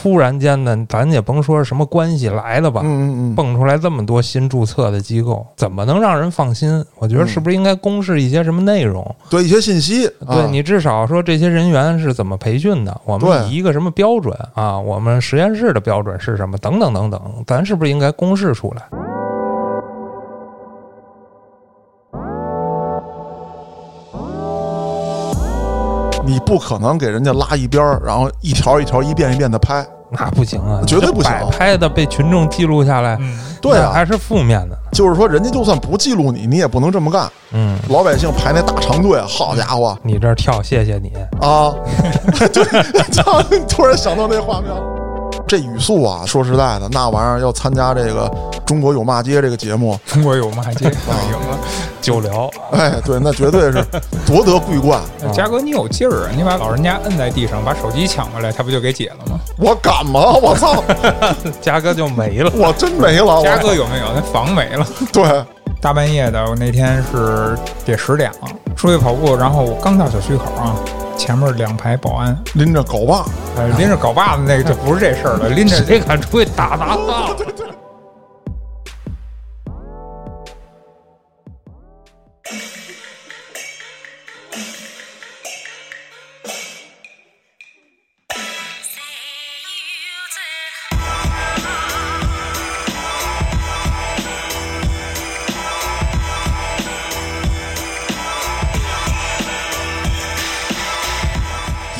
突然间的，咱也甭说是什么关系来的吧，嗯嗯嗯，蹦出来这么多新注册的机构，怎么能让人放心？我觉得是不是应该公示一些什么内容？对一些信息，啊对你至少说这些人员是怎么培训的，我们以一个什么标准啊？我们实验室的标准是什么？等等等等，咱是不是应该公示出来？你不可能给人家拉一边儿，然后一条一条、一遍一遍的拍。那不行啊，绝对不行摆拍的被群众记录下来，嗯，对啊，还是负面的。就是说，人家就算不记录你，你也不能这么干。嗯，老百姓排那大长队，好家伙你这儿跳，谢谢你。啊！对，操！突然想到那画面了。这语速啊，说实在的，那玩意儿要参加这个《中国有骂街》这个节目，中国有骂街 赢了。久聊，哎，对，那绝对是夺得桂冠。嘉哥，你有劲儿啊！你把老人家摁在地上，把手机抢过来，他不就给解了吗？我敢吗？我操！嘉哥就没了。我真没了。我嘉哥有没有？那房没了。对，大半夜的，我那天是得十点了，出去跑步，然后我刚到小区口啊，前面两排保安，拎着镐把，呃，拎着镐把子那个就不是这事儿了，拎着谁敢出去打打打？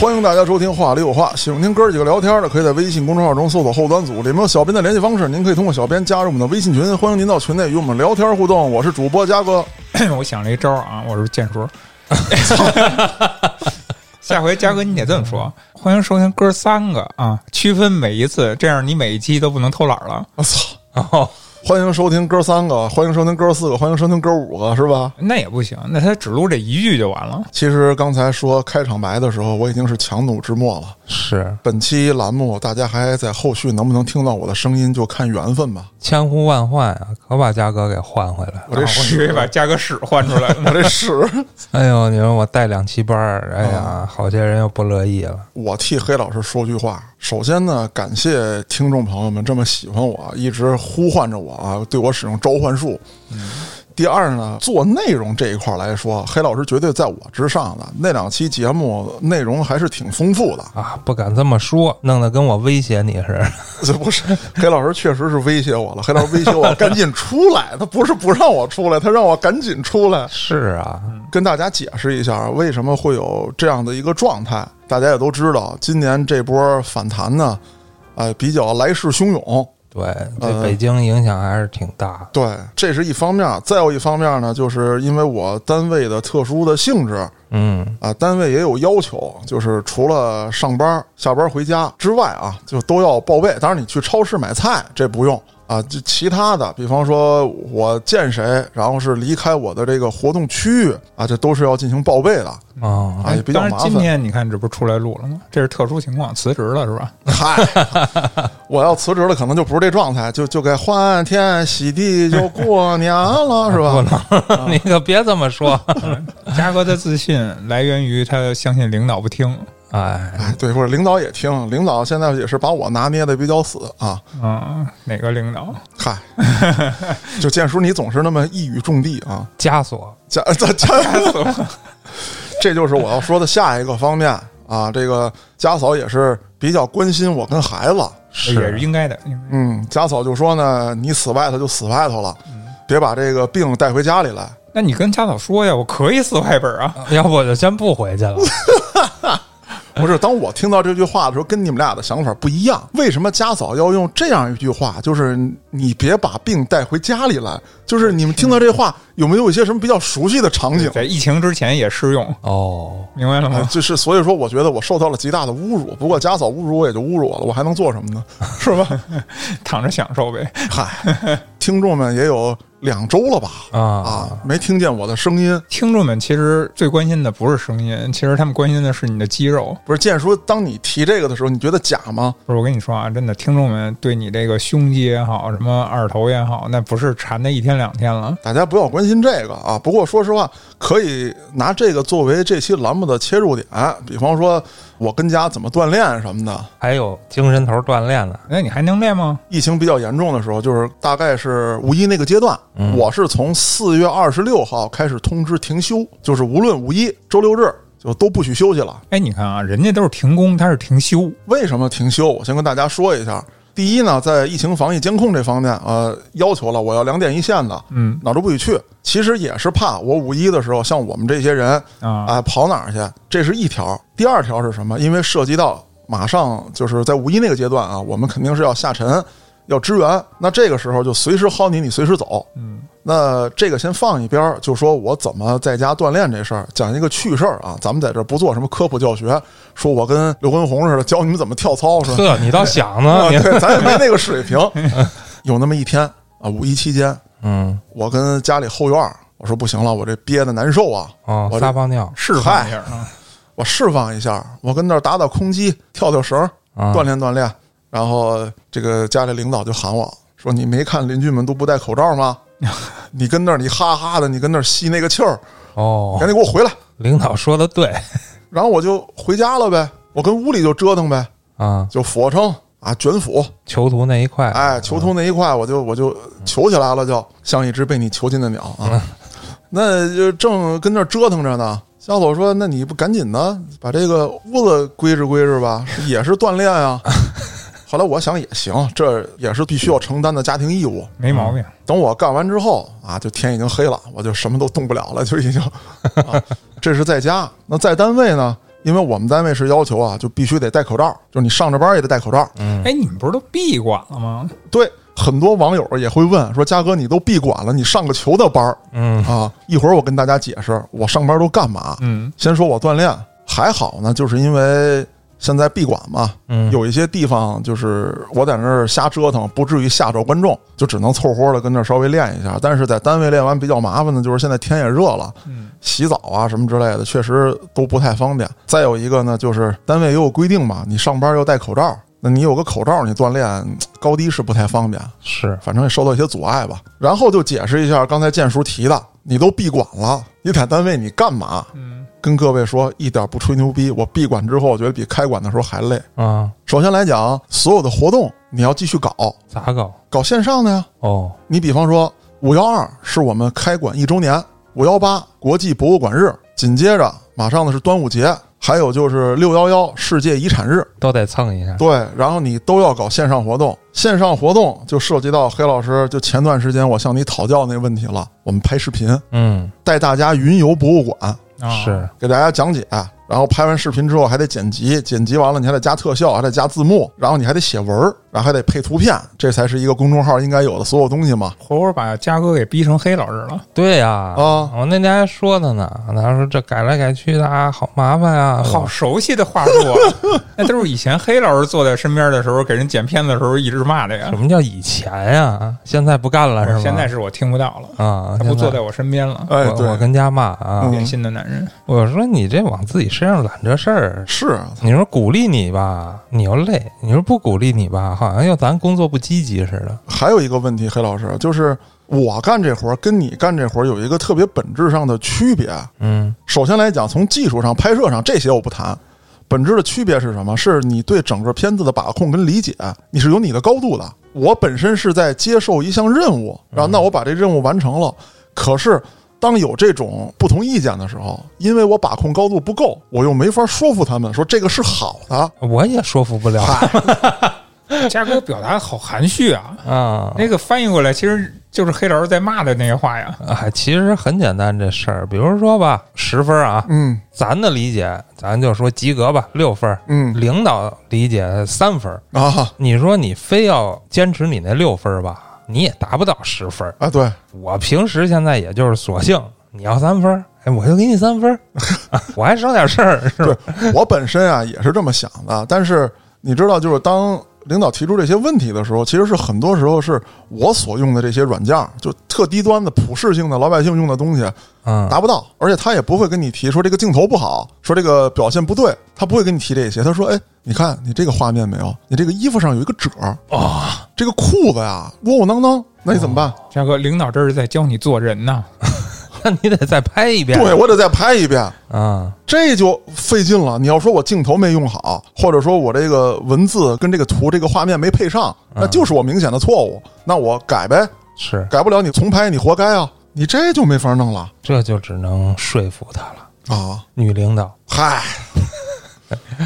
欢迎大家收听《话里有话》，喜欢听哥几个聊天的，可以在微信公众号中搜索“后端组”，里面有小编的联系方式，您可以通过小编加入我们的微信群，欢迎您到群内与我们聊天互动。我是主播嘉哥，我想了一招啊，我是建叔。下回嘉哥你得这么说，欢迎收听哥三个啊，区分每一次，这样你每一期都不能偷懒了。我操！哦，欢迎收听哥三个，欢迎收听哥四个，欢迎收听哥五个，是吧？那也不行，那他只录这一句就完了。其实刚才说开场白的时候，我已经是强弩之末了。是本期栏目大家还在后续能不能听到我的声音，就看缘分吧。千呼万唤啊，可把嘉哥给换回来了。我这啊我以把嘉哥屎换出来了。我这屎，哎呦，你说我带两期班儿，哎呀，好些人又不乐意了。我替黑老师说句话。首先呢，感谢听众朋友们这么喜欢我，一直呼唤着我啊，对我使用召唤术。第二呢，做内容这一块来说，黑老师绝对在我之上的。那两期节目内容还是挺丰富的。啊，不敢这么说，弄得跟我威胁你似的。这 不是黑老师确实是威胁我了，黑老师威胁我赶紧出来，他不是不让我出来，他让我赶紧出来。是啊，跟大家解释一下为什么会有这样的一个状态。大家也都知道，今年这波反弹呢，呃，比较来势汹涌。对，对北京影响还是挺大。对，这是一方面。再有一方面呢，就是因为我单位的特殊的性质嗯，啊，单位也有要求，就是除了上班、下班回家之外啊，就都要报备。当然，你去超市买菜这不用啊，就其他的，比方说我见谁，然后是离开我的这个活动区域啊，这都是要进行报备的哦，啊，也比较麻烦，今。天你看这不是出来录了吗？这是特殊情况，辞职了是吧？嗨，我要辞职了，可能就不是这状态，就就该欢天喜地就过年了，是吧不吧？能，你可别这么说。嘉哥的自信来源于他相信领导不听。哎，哎，对，或者领导也听，领导现在也是把我拿捏的比较死啊。嗯，哪个领导？嗨，就建叔，你总是那么一语中的啊，枷锁。枷 枷枷锁，这就是我要说的下一个方面啊。这个家嫂也是比较关心我跟孩子，是也是应该的。嗯，家嫂就说呢，你死外头就死外头了，别把这个病带回家里来。那你跟家嫂说呀，我可以死外本啊。要不我就先不回去了。不是，当我听到这句话的时候，跟你们俩的想法不一样。为什么家嫂要用这样一句话？就是你别把病带回家里来。就是你们听到这话，有没有一些什么比较熟悉的场景？在疫情之前也适用，哦，明白了吗？啊就是所以说，我觉得我受到了极大的侮辱。不过家嫂侮辱我也就侮辱我了，我还能做什么呢？是吧？躺着享受呗。嗨，听众们也有两周了吧？啊啊，没听见我的声音。听众们其实最关心的不是声音，其实他们关心的是你的肌肉。不是建叔，当你提这个的时候，你觉得假吗？不是我跟你说啊，真的，听众们对你这个胸肌也好，什么二头也好，那不是馋的一天两天了。大家不要关心心这个啊。不过说实话，可以拿这个作为这期栏目的切入点，比方说我跟家怎么锻炼什么的。还有精神头锻炼呢。那你还能练吗？疫情比较严重的时候，就是大概是五一那个阶段，嗯我是从四月二十六号开始通知停休，就是无论五一、周六日就都不许休息了。哎，你看啊，人家都是停工，他是停休。为什么停休？我先跟大家说一下。第一呢，在疫情防疫监控这方面，呃，要求了我要两点一线的，嗯哪儿都不许去。其实也是怕我五一的时候，像我们这些人啊，啊、跑哪儿去？这是一条。第二条是什么？因为涉及到马上就是在五一那个阶段啊，我们肯定是要下沉，要支援。那这个时候就随时薅你，你随时走。嗯，那这个先放一边儿，就说我怎么在家锻炼这事儿，讲一个趣事儿啊。咱们在这儿不做什么科普教学，说我跟刘畊宏似的教你们怎么跳操是吧？呵，你倒想呢？咱也没那个水平。有那么一天啊，五一期间，嗯我跟家里后院儿，我说不行了，我这憋的难受啊，哦，我这撒泡尿释放一下啊。我释放一下，我跟那儿打打空击，跳跳绳锻炼锻炼。然后这个家里领导就喊我说：“你没看邻居们都不戴口罩吗？你跟那儿你哈哈的，你跟那儿吸那个气儿，哦赶，紧给我回来。领导说的对”然后我就回家了呗，我跟屋里就折腾呗，啊，就俯卧撑啊，卷腹，囚徒那一块，哎，囚徒那一块，我就我就囚起来了，就像一只被你囚禁的鸟啊。那就正跟那折腾着呢。小伙说：“那你不赶紧的把这个屋子归置归置吧，也是锻炼啊。”后来我想也行，这也是必须要承担的家庭义务。没毛病。等我干完之后啊，就天已经黑了，我就什么都动不了了，就已经。啊、这是在家，那在单位呢？因为我们单位是要求啊，就必须得戴口罩，就是你上着班也得戴口罩。嗯，哎，你们不是都闭馆了吗？对，很多网友也会问说：“嘉哥，你都闭馆了，你上个球的班儿嗯啊？”一会儿我跟大家解释，我上班都干嘛。嗯，先说我锻炼，还好呢，就是因为现在闭馆嘛，嗯，有一些地方就是我在那儿瞎折腾，不至于吓着观众，就只能凑合的跟那儿稍微练一下。但是在单位练完比较麻烦的，就是现在天也热了，嗯洗澡啊什么之类的，确实都不太方便。再有一个呢，就是单位也有规定嘛，你上班要戴口罩，那你有个口罩，你锻炼高低是不太方便，是反正也受到一些阻碍吧。然后就解释一下刚才建叔提的，你都闭馆了，你在单位你干嘛？嗯，跟各位说，一点不吹牛逼，我闭馆之后，我觉得比开馆的时候还累。啊，首先来讲，所有的活动你要继续搞，咋搞？搞线上的呀。哦，你比方说，五幺二是我们开馆一周年，五幺八国际博物馆日，紧接着马上的是端午节，还有就是六幺幺世界遗产日，都得蹭一下。对，然后你都要搞线上活动。线上活动就涉及到黑老师，就前段时间我向你讨教那问题了，我们拍视频嗯，带大家云游博物馆，啊是，给大家讲解，然后拍完视频之后还得剪辑，剪辑完了你还得加特效，还得加字幕，然后你还得写文儿，然后还得配图片，这才是一个公众号应该有的所有东西嘛。活活把嘉哥给逼成黑老师了。对呀，啊我那天还说他呢，他说这改来改去的啊，好麻烦啊，好熟悉的话术啊！那都是以前黑老师坐在身边的时候，给人剪片子的时候一直骂的呀什。么叫以前呀？现在不干了是吗？现在是我听不到了，啊，他不坐在我身边了。哎，我我，跟家骂啊，嗯变心的男人，我说你这往自己身上揽这事儿，是你说鼓励你吧，你又累；你说不鼓励你吧，好像又咱工作不积极似的。还有一个问题，黑老师就是我干这活儿跟你干这活儿有一个特别本质上的区别。嗯首先来讲，从技术上、拍摄上这些我不谈，本质的区别是什么？是你对整个片子的把控跟理解，你是有你的高度的。我本身是在接受一项任务，然后那我把这任务完成了，可是。当有这种不同意见的时候，因为我把控高度不够，我又没法说服他们说这个是好的。我也说服不了 嘉哥表达好含蓄啊。啊。那个翻译过来，其实就是黑老师在骂的那些话呀。哎，其实很简单这事儿，比如说吧，十分啊，嗯咱的理解，咱就说及格吧，六分。嗯领导理解三分，啊你说你非要坚持你那六分吧，你也达不到十分儿。啊，对，我平时现在也就是索性你要三分儿，哎，我就给你三分儿，我还省点事儿，是吧？我本身啊也是这么想的，但是你知道，就是当领导提出这些问题的时候，其实是很多时候是我所用的这些软件儿，就特低端的、普适性的、老百姓用的东西嗯，达不到，而且他也不会跟你提说这个镜头不好，说这个表现不对，他不会跟你提这些。他说：“哎，你看你这个画面没有？你这个衣服上有一个褶儿啊，这个裤子呀窝窝囊囊，那你怎么办？嘉哥，领导这是在教你做人呐。那你得再拍一遍。对我得再拍一遍，啊，这就费劲了。你要说我镜头没用好，或者说我这个文字跟这个图这个画面没配上，那就是我明显的错误。那我改呗，是，改不了你重拍，你活该啊！你这就没法弄了这就只能说服他了。啊！女领导，嗨，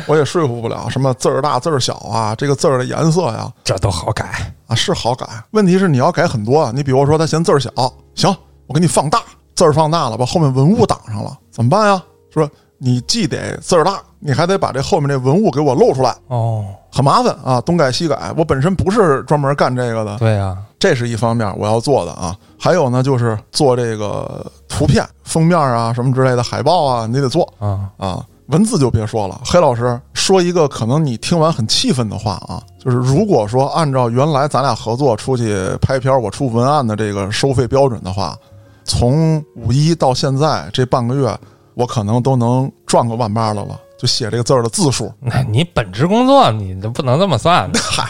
我也说服不了什么字儿大字儿小啊，这个字儿的颜色呀这都好改。啊是好改，问题是你要改很多啊。你比如说他嫌字儿小，行，我给你放大，字儿放大了，把后面文物挡上了，怎么办呀？说你既得字儿大，你还得把这后面这文物给我露出来，哦，很麻烦啊，东改西改。我本身不是专门干这个的，对呀、这是一方面我要做的啊。还有呢，就是做这个图片封面啊什么之类的海报啊，你得做啊，啊。文字就别说了，黑老师说一个可能你听完很气愤的话啊，就是如果说按照原来咱俩合作出去拍片儿，我出文案的这个收费标准的话，从五一到现在这半个月，我可能都能赚个万八的了，就写这个字儿的字数。那你本职工作你都不能这么算的。嗨，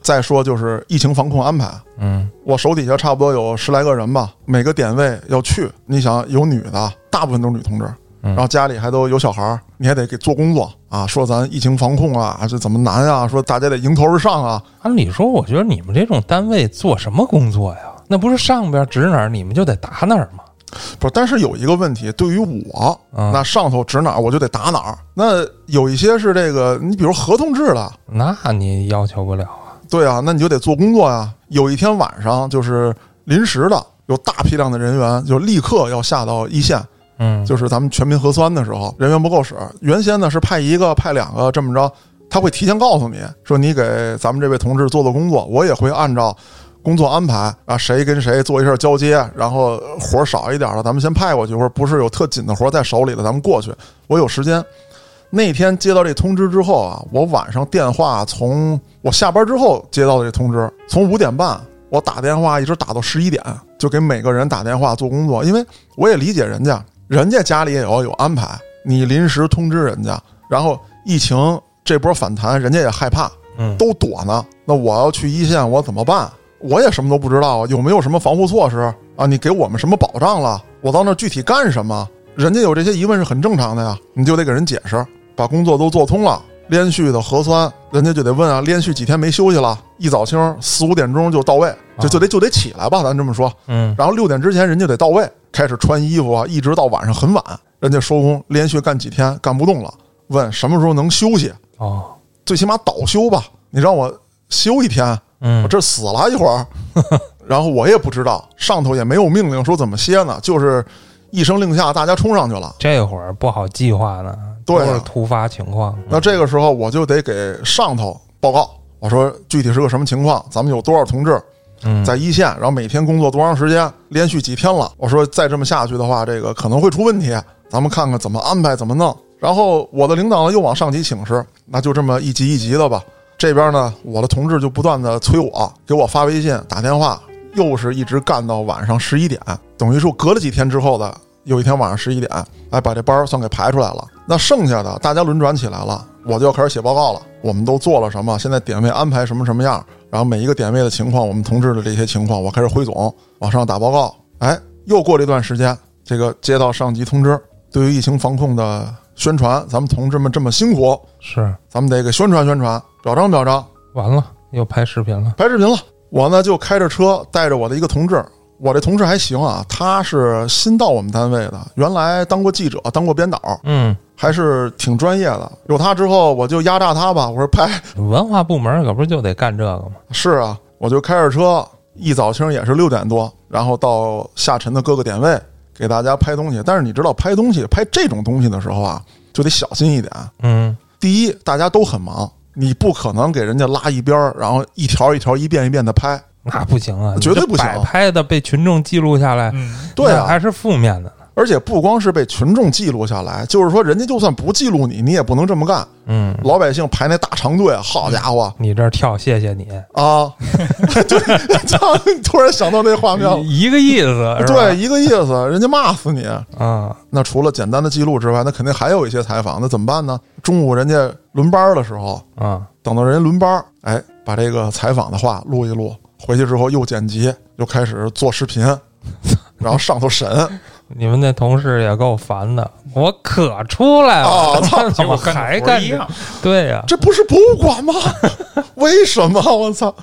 再说就是疫情防控安排，嗯，我手底下差不多有十来个人吧，每个点位要去。你想有女的，大部分都是女同志，嗯然后家里还都有小孩儿，你还得给做工作啊。说咱疫情防控啊，这怎么难啊？说大家得迎头而上啊。按理说，我觉得你们这种单位做什么工作呀？那不是上边指哪儿，你们就得打哪儿吗？不是，但是有一个问题，对于我，嗯那上头指哪儿我就得打哪儿。那有一些是这个，你比如合同制的，那你要求不了啊。对啊，那你就得做工作呀。有一天晚上就是临时的，有大批量的人员就立刻要下到一线，嗯，就是咱们全民核酸的时候，人员不够使。原先呢是派一个、派两个这么着，他会提前告诉你说你给咱们这位同志做做工作，我也会按照工作安排啊，谁跟谁做一下交接，然后活少一点的咱们先派过去，或者不是有特紧的活在手里的咱们过去。我有时间。那天接到这通知之后啊，我晚上电话从我下班之后接到的这通知，从五点半我打电话一直打到十一点，就给每个人打电话做工作，因为我也理解人家，人家家里也要有安排，你临时通知人家，然后疫情这波反弹，人家也害怕，嗯都躲呢。那我要去一线，我怎么办？我也什么都不知道啊，有没有什么防护措施啊？你给我们什么保障了？我到那儿具体干什么？人家有这些疑问是很正常的呀，你就得给人解释，把工作都做通了。连续的核酸，人家就得问啊，连续几天没休息了，一早清四五点钟就到位，就就得就得起来吧，咱这么说。嗯，然后六点之前人家得到位，开始穿衣服啊，一直到晚上很晚，人家收工，连续干几天干不动了，问什么时候能休息，啊，最起码倒休吧，你让我休一天，嗯我这死了一会儿，然后我也不知道，上头也没有命令说怎么歇呢，就是一声令下，大家冲上去了。这会儿不好计划呢，对啊都是突发情况。那这个时候我就得给上头报告，我说具体是个什么情况，咱们有多少同志嗯，在一线，然后每天工作多长时间，连续几天了。我说再这么下去的话，这个可能会出问题，咱们看看怎么安排，怎么弄。然后我的领导呢又往上级请示，那就这么一级一级的吧。这边呢，我的同志就不断的催我，给我发微信、打电话，又是一直干到晚上十一点，等于说隔了几天之后的有一天晚上十一点，哎，把这班儿算给排出来了。那剩下的大家轮转起来了，我就要开始写报告了。我们都做了什么？现在点位安排什么什么样？然后每一个点位的情况，我们同志的这些情况，我开始汇总，往上打报告。哎，又过了一段时间，这个接到上级通知，对于疫情防控的宣传，咱们同志们这么辛苦，是咱们得给宣传宣传，表彰表彰，完了，又拍视频了。拍视频了。我呢就开着车带着我的一个同志，我这同事还行啊，他是新到我们单位的，原来当过记者，当过编导，嗯，还是挺专业的。有他之后，我就压榨他吧。我说拍，文化部门可不是就得干这个吗？是啊，我就开着车，一早清也是六点多，然后到下沉的各个点位给大家拍东西。但是你知道，拍东西拍这种东西的时候啊，就得小心一点。嗯，第一，大家都很忙，你不可能给人家拉一边儿，然后一条一条、一遍一遍的拍。那不行啊，绝对不行摆拍的被群众记录下来，嗯，对啊，还是负面的呢。而且不光是被群众记录下来，就是说人家就算不记录你，你也不能这么干。嗯，老百姓排那大长队，好家伙你这儿跳，谢谢你，啊！对，操！突然想到那画面了，一个意思，对，，一个意思，人家骂死你。啊，那除了简单的记录之外，那肯定还有一些采访，那怎么办呢？中午人家轮班的时候，啊，等到人家轮班，哎，把这个采访的话录一录，回去之后又剪辑，又开始做视频，然后上头审你们那同事也够烦的，我可出来了，我 操他怎么还干这活一样？对呀、这不是博物馆吗？为什么？我操！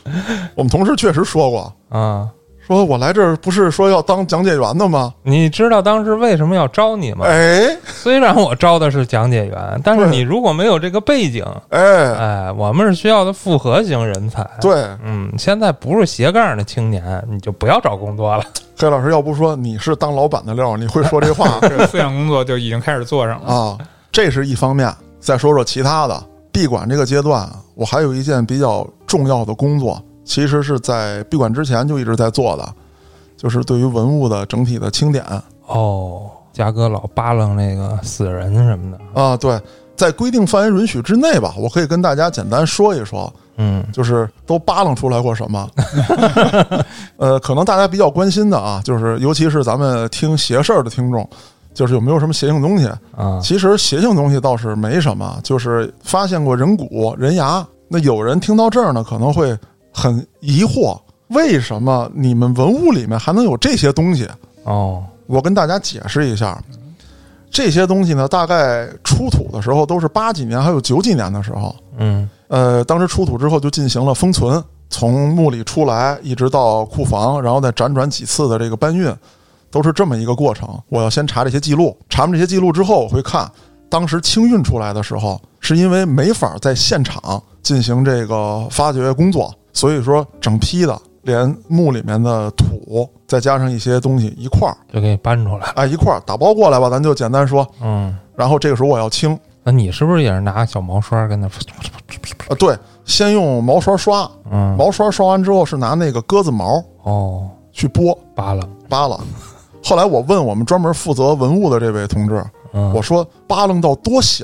我们同事确实说过，啊，说我来这儿不是说要当讲解员的吗？你知道当时为什么要招你吗？哎虽然我招的是讲解员，但是你如果没有这个背景，哎，哎，我们是需要的复合型人才。，对，嗯，现在不是斜杠的青年，你就不要找工作了。黑老师要不说你是当老板的料，你会说这话这 思想工作就已经开始做上了。啊？这是一方面。再说说其他的，闭馆这个阶段，我还有一件比较重要的工作，其实是在闭馆之前就一直在做的，就是对于文物的整体的清点哦，嘉哥老扒楞那个死人什么的，啊。对，在规定范围允许之内吧，我可以跟大家简单说一说，嗯就是都扒楞出来过什么。呃，可能大家比较关心的啊，就是尤其是咱们听邪事儿的听众，就是有没有什么邪性东西？啊，其实邪性东西倒是没什么，就是发现过人骨、人牙。那有人听到这儿呢，可能会很疑惑，为什么你们文物里面还能有这些东西？哦，我跟大家解释一下，这些东西呢，大概出土的时候都是八几年还有九几年的时候。嗯呃，当时出土之后就进行了封存，从墓里出来一直到库房，然后再辗转几次的这个搬运，都是这么一个过程。我要先查这些记录，查完这些记录之后，我会看当时清运出来的时候，是因为没法在现场进行这个发掘工作，所以说整批的连墓里面的土，再加上一些东西一块儿，就给你搬出来了。哎，一块儿打包过来吧，咱就简单说。嗯，然后这个时候我要清，那你是不是也是拿小毛刷跟那？啊，对，先用毛刷刷，嗯，毛刷刷完之后是拿那个鸽子毛哦，去剥扒拉。扒拉。后来我问我们专门负责文物的这位同志，嗯，我说扒楞到多小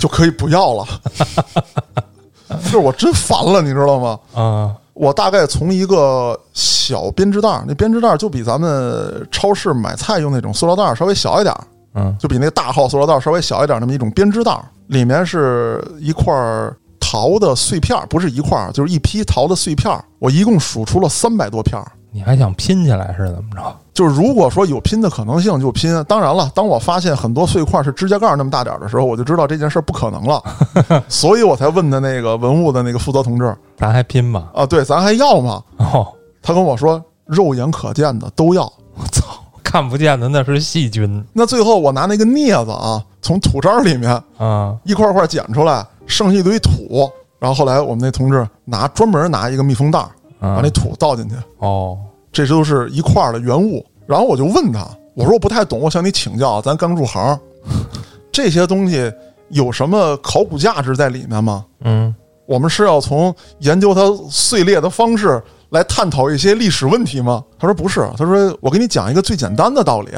就可以不要了？就是我真烦了，你知道吗？啊我大概从一个小编织袋儿，那编织袋儿就比咱们超市买菜用那种塑料袋儿稍微小一点儿，嗯就比那个大号塑料袋儿稍微小一点儿那么一种编织袋儿，里面是一块儿陶的碎片儿，不是一块儿，就是一批陶的碎片儿。我一共数出了三百多片儿。你还想拼起来是怎么着？就是如果说有拼的可能性就拼，当然了，当我发现很多碎块是指甲盖那么大点儿的时候，我就知道这件事不可能了，所以我才问的那个文物的那个负责同志咱还拼吗？啊，对，咱还要吗？哦，他跟我说肉眼可见的都要。我操，看不见的那是细菌那最后我拿那个镊子啊，从土渣里面啊！一块块捡出来，剩下一堆土。然后后来我们那同志拿专门拿一个密封袋把那土倒进去，哦，这都是一块儿的原物。然后我就问他，我说我不太懂，我向你请教，咱刚入行，这些东西有什么考古价值在里面吗？嗯我们是要从研究它碎裂的方式来探讨一些历史问题吗？他说不是，他说我给你讲一个最简单的道理，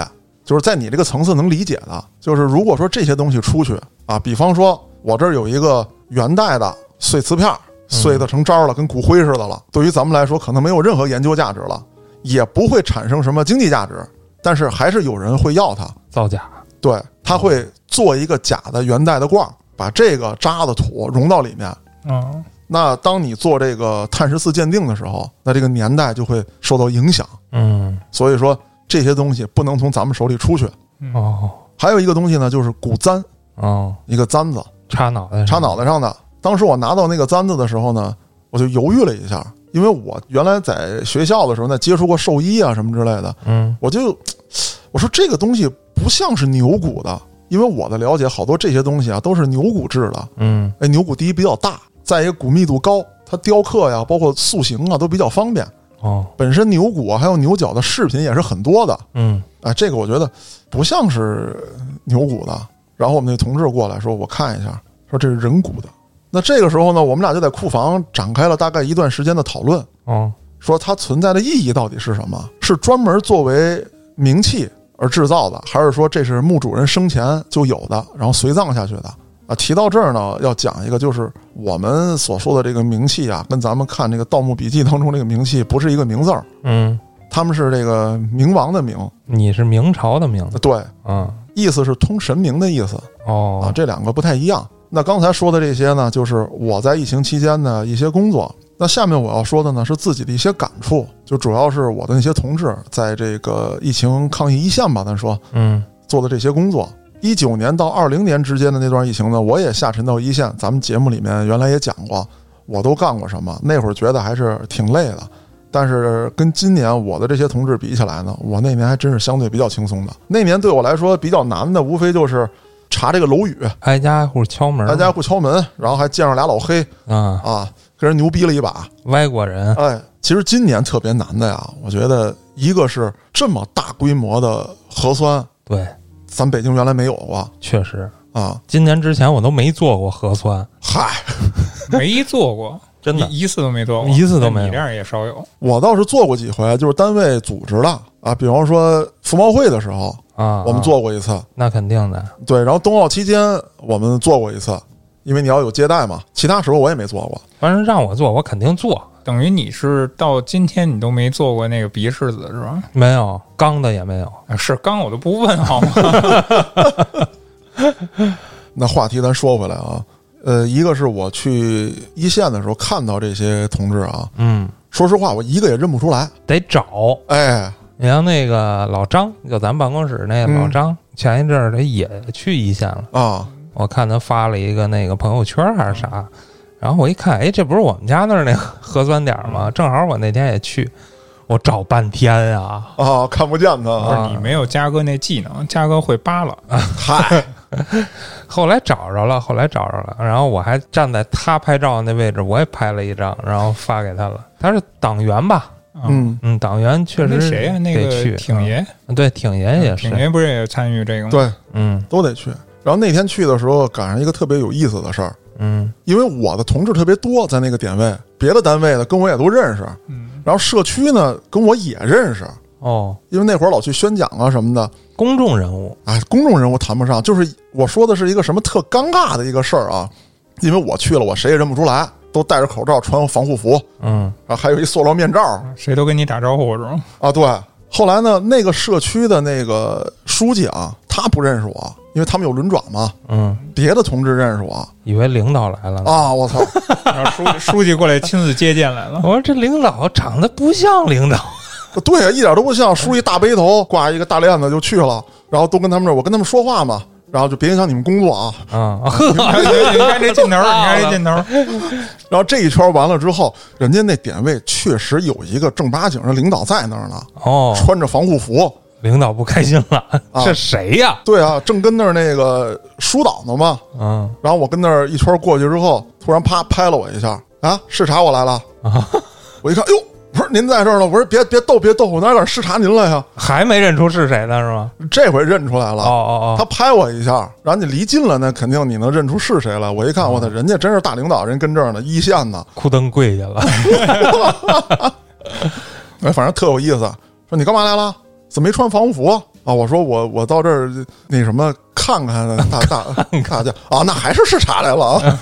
就是在你这个层次能理解的，就是如果说这些东西出去啊，比方说我这儿有一个元代的碎瓷片，碎的成渣了，跟骨灰似的了，对于咱们来说可能没有任何研究价值了，也不会产生什么经济价值，但是还是有人会要它。造假。对，他会做一个假的元代的罐儿，把这个渣的土融到里面。嗯，那当你做这个碳十四鉴定的时候，那这个年代就会受到影响。嗯所以说这些东西不能从咱们手里出去。哦还有一个东西呢，就是古簪，哦，一个簪子插脑袋，插脑袋上的。当时我拿到那个簪子的时候呢，我就犹豫了一下，因为我原来在学校的时候呢，接触过兽医啊什么之类的，嗯我就我说这个东西不像是牛骨的，因为我的了解，好多这些东西啊都是牛骨制的。嗯哎，牛骨第一比较大，再一个骨密度高，它雕刻呀，包括塑形啊都比较方便。哦本身牛骨啊还有牛角的饰品也是很多的。嗯哎，这个我觉得不像是牛骨的。然后我们那同事过来说，我看一下，说这是人骨的。那这个时候呢，我们俩就在库房展开了大概一段时间的讨论，哦说它存在的意义到底是什么？是专门作为冥器而制造的，还是说这是墓主人生前就有的，然后随葬下去的？啊，提到这儿呢，要讲一个，就是我们所说的这个冥器啊，跟咱们看这个《盗墓笔记》当中这个冥器不是一个名字儿，嗯，他们是这个冥王的冥，你是明朝的明对，嗯？意思是通神明的意思啊，哦这两个不太一样。那刚才说的这些呢，就是我在疫情期间的一些工作。那下面我要说的呢是自己的一些感触，就主要是我的那些同志在这个疫情抗疫一线吧，咱说嗯做的这些工作。一九年到二零年之间的那段疫情呢，我也下沉到一线。咱们节目里面原来也讲过，我都干过什么。那会儿觉得还是挺累的，但是跟今年我的这些同志比起来呢，我那年还真是相对比较轻松的。那年对我来说比较难的，无非就是查这个楼宇，挨家挨户敲门，挨家挨户敲门，然后还见着俩老黑啊，啊，跟人牛逼了一把。外国人，哎，其实今年特别难的呀，我觉得一个是这么大规模的核酸，对，咱北京原来没有过确实，啊。今年之前我都没做过核酸，嗨，没做过，真的。一一次都没做过，一次都没有。你这样也少有。我倒是做过几回，就是单位组织的啊，比方说服贸会的时候，啊，我们做过一次，那肯定的，对，然后冬奥期间我们做过一次，因为你要有接待嘛。其他时候我也没做过。反正让我做，我肯定做。等于你是到今天你都没做过那个鼻拭子是吧？没有钢的也没有，啊是钢我都不问好吗？那话题咱说回来啊，呃，一个是我去一线的时候看到这些同志啊，嗯，说实话我一个也认不出来。得找。哎，你像那个老张，就咱办公室那个老张，前一阵儿他也去一线了，啊，我看他发了一个那个朋友圈还是啥，然后我一看，哎，这不是我们家那儿那核酸点吗？正好我那天也去，我找半天啊，啊，看不见他不是啊，你没有嘉哥那技能，嘉哥会扒拉。嗨，后来找着了，后来找着了，然后我还站在他拍照那位置，我也拍了一张，然后发给他了。他是党员吧？啊，嗯，嗯，党员确实谁呀？那个得去挺爷，嗯对，挺爷也是，挺爷不是也参与这个吗？对，嗯。都得去。然后那天去的时候赶上一个特别有意思的事儿，嗯。因为我的同志特别多，在那个点位，别的单位的跟我也都认识，嗯，然后社区呢跟我也认识，哦，因为那会儿老去宣讲啊什么的。公众人物，哎，公众人物谈不上，就是我说的是一个什么特尴尬的一个事儿啊，因为我去了，我谁也认不出来，都戴着口罩，穿防护服，嗯然后还有一塑料面罩谁都跟你打招呼是吗？啊。对，后来呢，那个社区的那个书记啊，他不认识我，因为他们有轮转嘛，嗯，别的同志认识我以为领导来了呢。啊。我操，然后书记书记过来亲自接见来了。我说这领导长得不像领导，对啊，一点都不像，梳一大背头，挂一个大链子就去了，然后都跟他们这，我跟他们说话嘛，然后就别影响你们工作啊。啊，你看这劲头，你看这劲头，然后这一圈完了之后，人家那点位确实有一个正八经的领导在那儿呢，哦，穿着防护服。领导不开心了，啊这谁呀？对啊，正跟那儿那个疏导呢嘛。嗯然后我跟那儿一圈过去之后，突然啪拍了我一下啊，视察我来了。啊，我一看，哟，我说您在这儿呢，我说别别逗别逗，我哪敢视察您来呀？还没认出是谁呢是吗？这回认出来了。哦哦哦，他拍我一下，然后你离近了，那肯定你能认出是谁了。我一看，我操，人家真是大领导，人跟这儿呢，一线呢，裤蹬跪下了，哎，反正特有意思。说你干嘛来了？怎么没穿防护服啊？我说我我到这儿那什么看看 大大看去啊，那还是视察来了啊。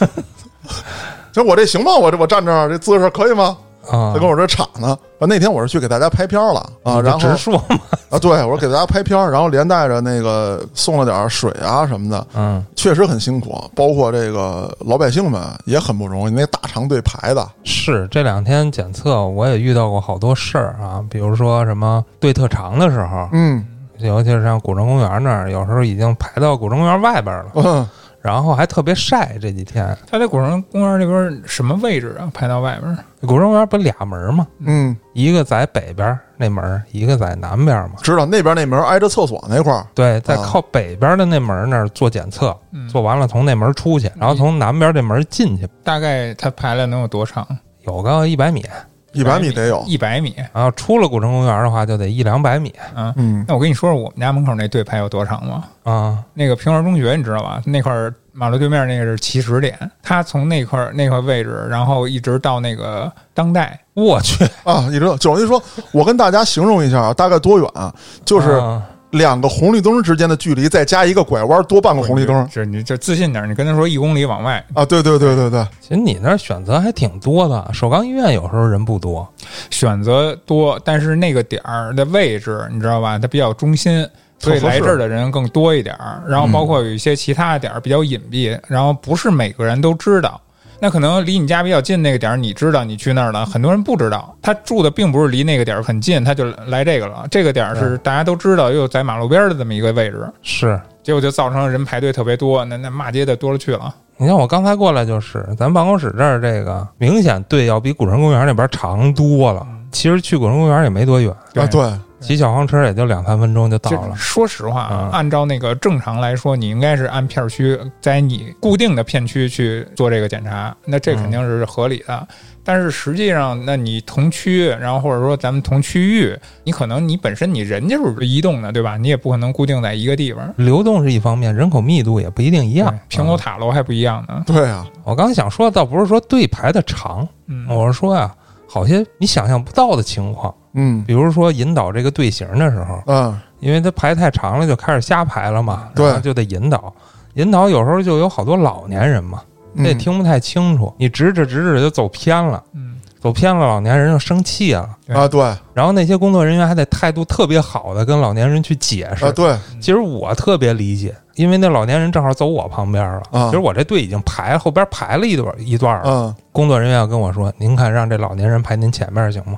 行，我这行吗？我这我站这儿这姿势可以吗？啊。他，跟我这岔呢。啊，那天我是去给大家拍片儿了啊，然后直说嘛，啊，对我说给大家拍片儿，然后连带着那个送了点儿水啊什么的，嗯，确实很辛苦，包括这个老百姓们也很不容易，那大长队排的，是这两天检测，我也遇到过好多事儿啊，比如说什么队特长的时候，嗯。尤其是像古城公园那儿，有时候已经排到古城公园外边了，嗯，然后还特别晒。这几天，他在古城公园那边什么位置啊？排到外边？古城公园不俩门吗？嗯，一个在北边那门，一个在南边嘛。知道那边那门挨着厕所那块儿，对，在啊靠北边的那门那儿做检测，嗯做完了从那门出去，然后从南边这门进去，大概他排了能有多长？有个一百米。一百米得有，一百米。然后出了古城公园的话，就得一两百米啊，嗯那我跟你说说我们家门口那队排有多长吗？啊。那个平儿中学你知道吧？那块儿马路对面那个是起始点，他从那块儿那块位置，然后一直到那个当代，我去，啊，你知道就等于说，我跟大家形容一下啊，大概多远啊？就是啊两个红绿灯之间的距离，再加一个拐弯，多半个红绿灯就你这自信点儿，你跟他说一公里往外，啊！对对对对对，其实你那儿选择还挺多的，首钢医院有时候人不多，选择多，但是那个点儿的位置你知道吧？它比较中心。所以来这儿的人更多一点儿，然后包括有一些其他的点儿比较隐蔽，然后不是每个人都知道。那可能离你家比较近那个点儿，你知道你去那儿了，很多人不知道，他住的并不是离那个点儿很近，他就来这个了。这个点儿是大家都知道，又在马路边儿的这么一个位置，是结果就造成人排队特别多，那那骂街的多了去了。你看我刚才过来就是，咱办公室这儿这个明显队要比古城公园那边长多了。其实去古城公园也没多远，啊，对，骑小黄车也就两三分钟就到了。说实话啊嗯，按照那个正常来说，你应该是按片区，在你固定的片区去做这个检查，那这肯定是合理的。但是实际上，那你同区，然后或者说咱们同区域，你可能你本身你人就是移动的，对吧？你也不可能固定在一个地方。流动是一方面，人口密度也不一定一样对。平楼啊塔楼还不一样呢。对啊，我刚想说，倒不是说队排的长，嗯，我是说呀、好些你想象不到的情况，嗯比如说引导这个队形的时候，嗯，因为他排太长了，就开始瞎排了嘛，对然后就得引导。引导有时候就有好多老年人嘛，他也嗯听不太清楚，你指指指指就走偏了，嗯，走偏了，老年人就生气了。啊，对然后那些工作人员还得态度特别好的跟老年人去解释。啊，对，其实我特别理解，因为那老年人正好走我旁边了。啊其实我这队已经排后边排了一段一段了。嗯工作人员要跟我说：“您看让这老年人排您前面行吗？”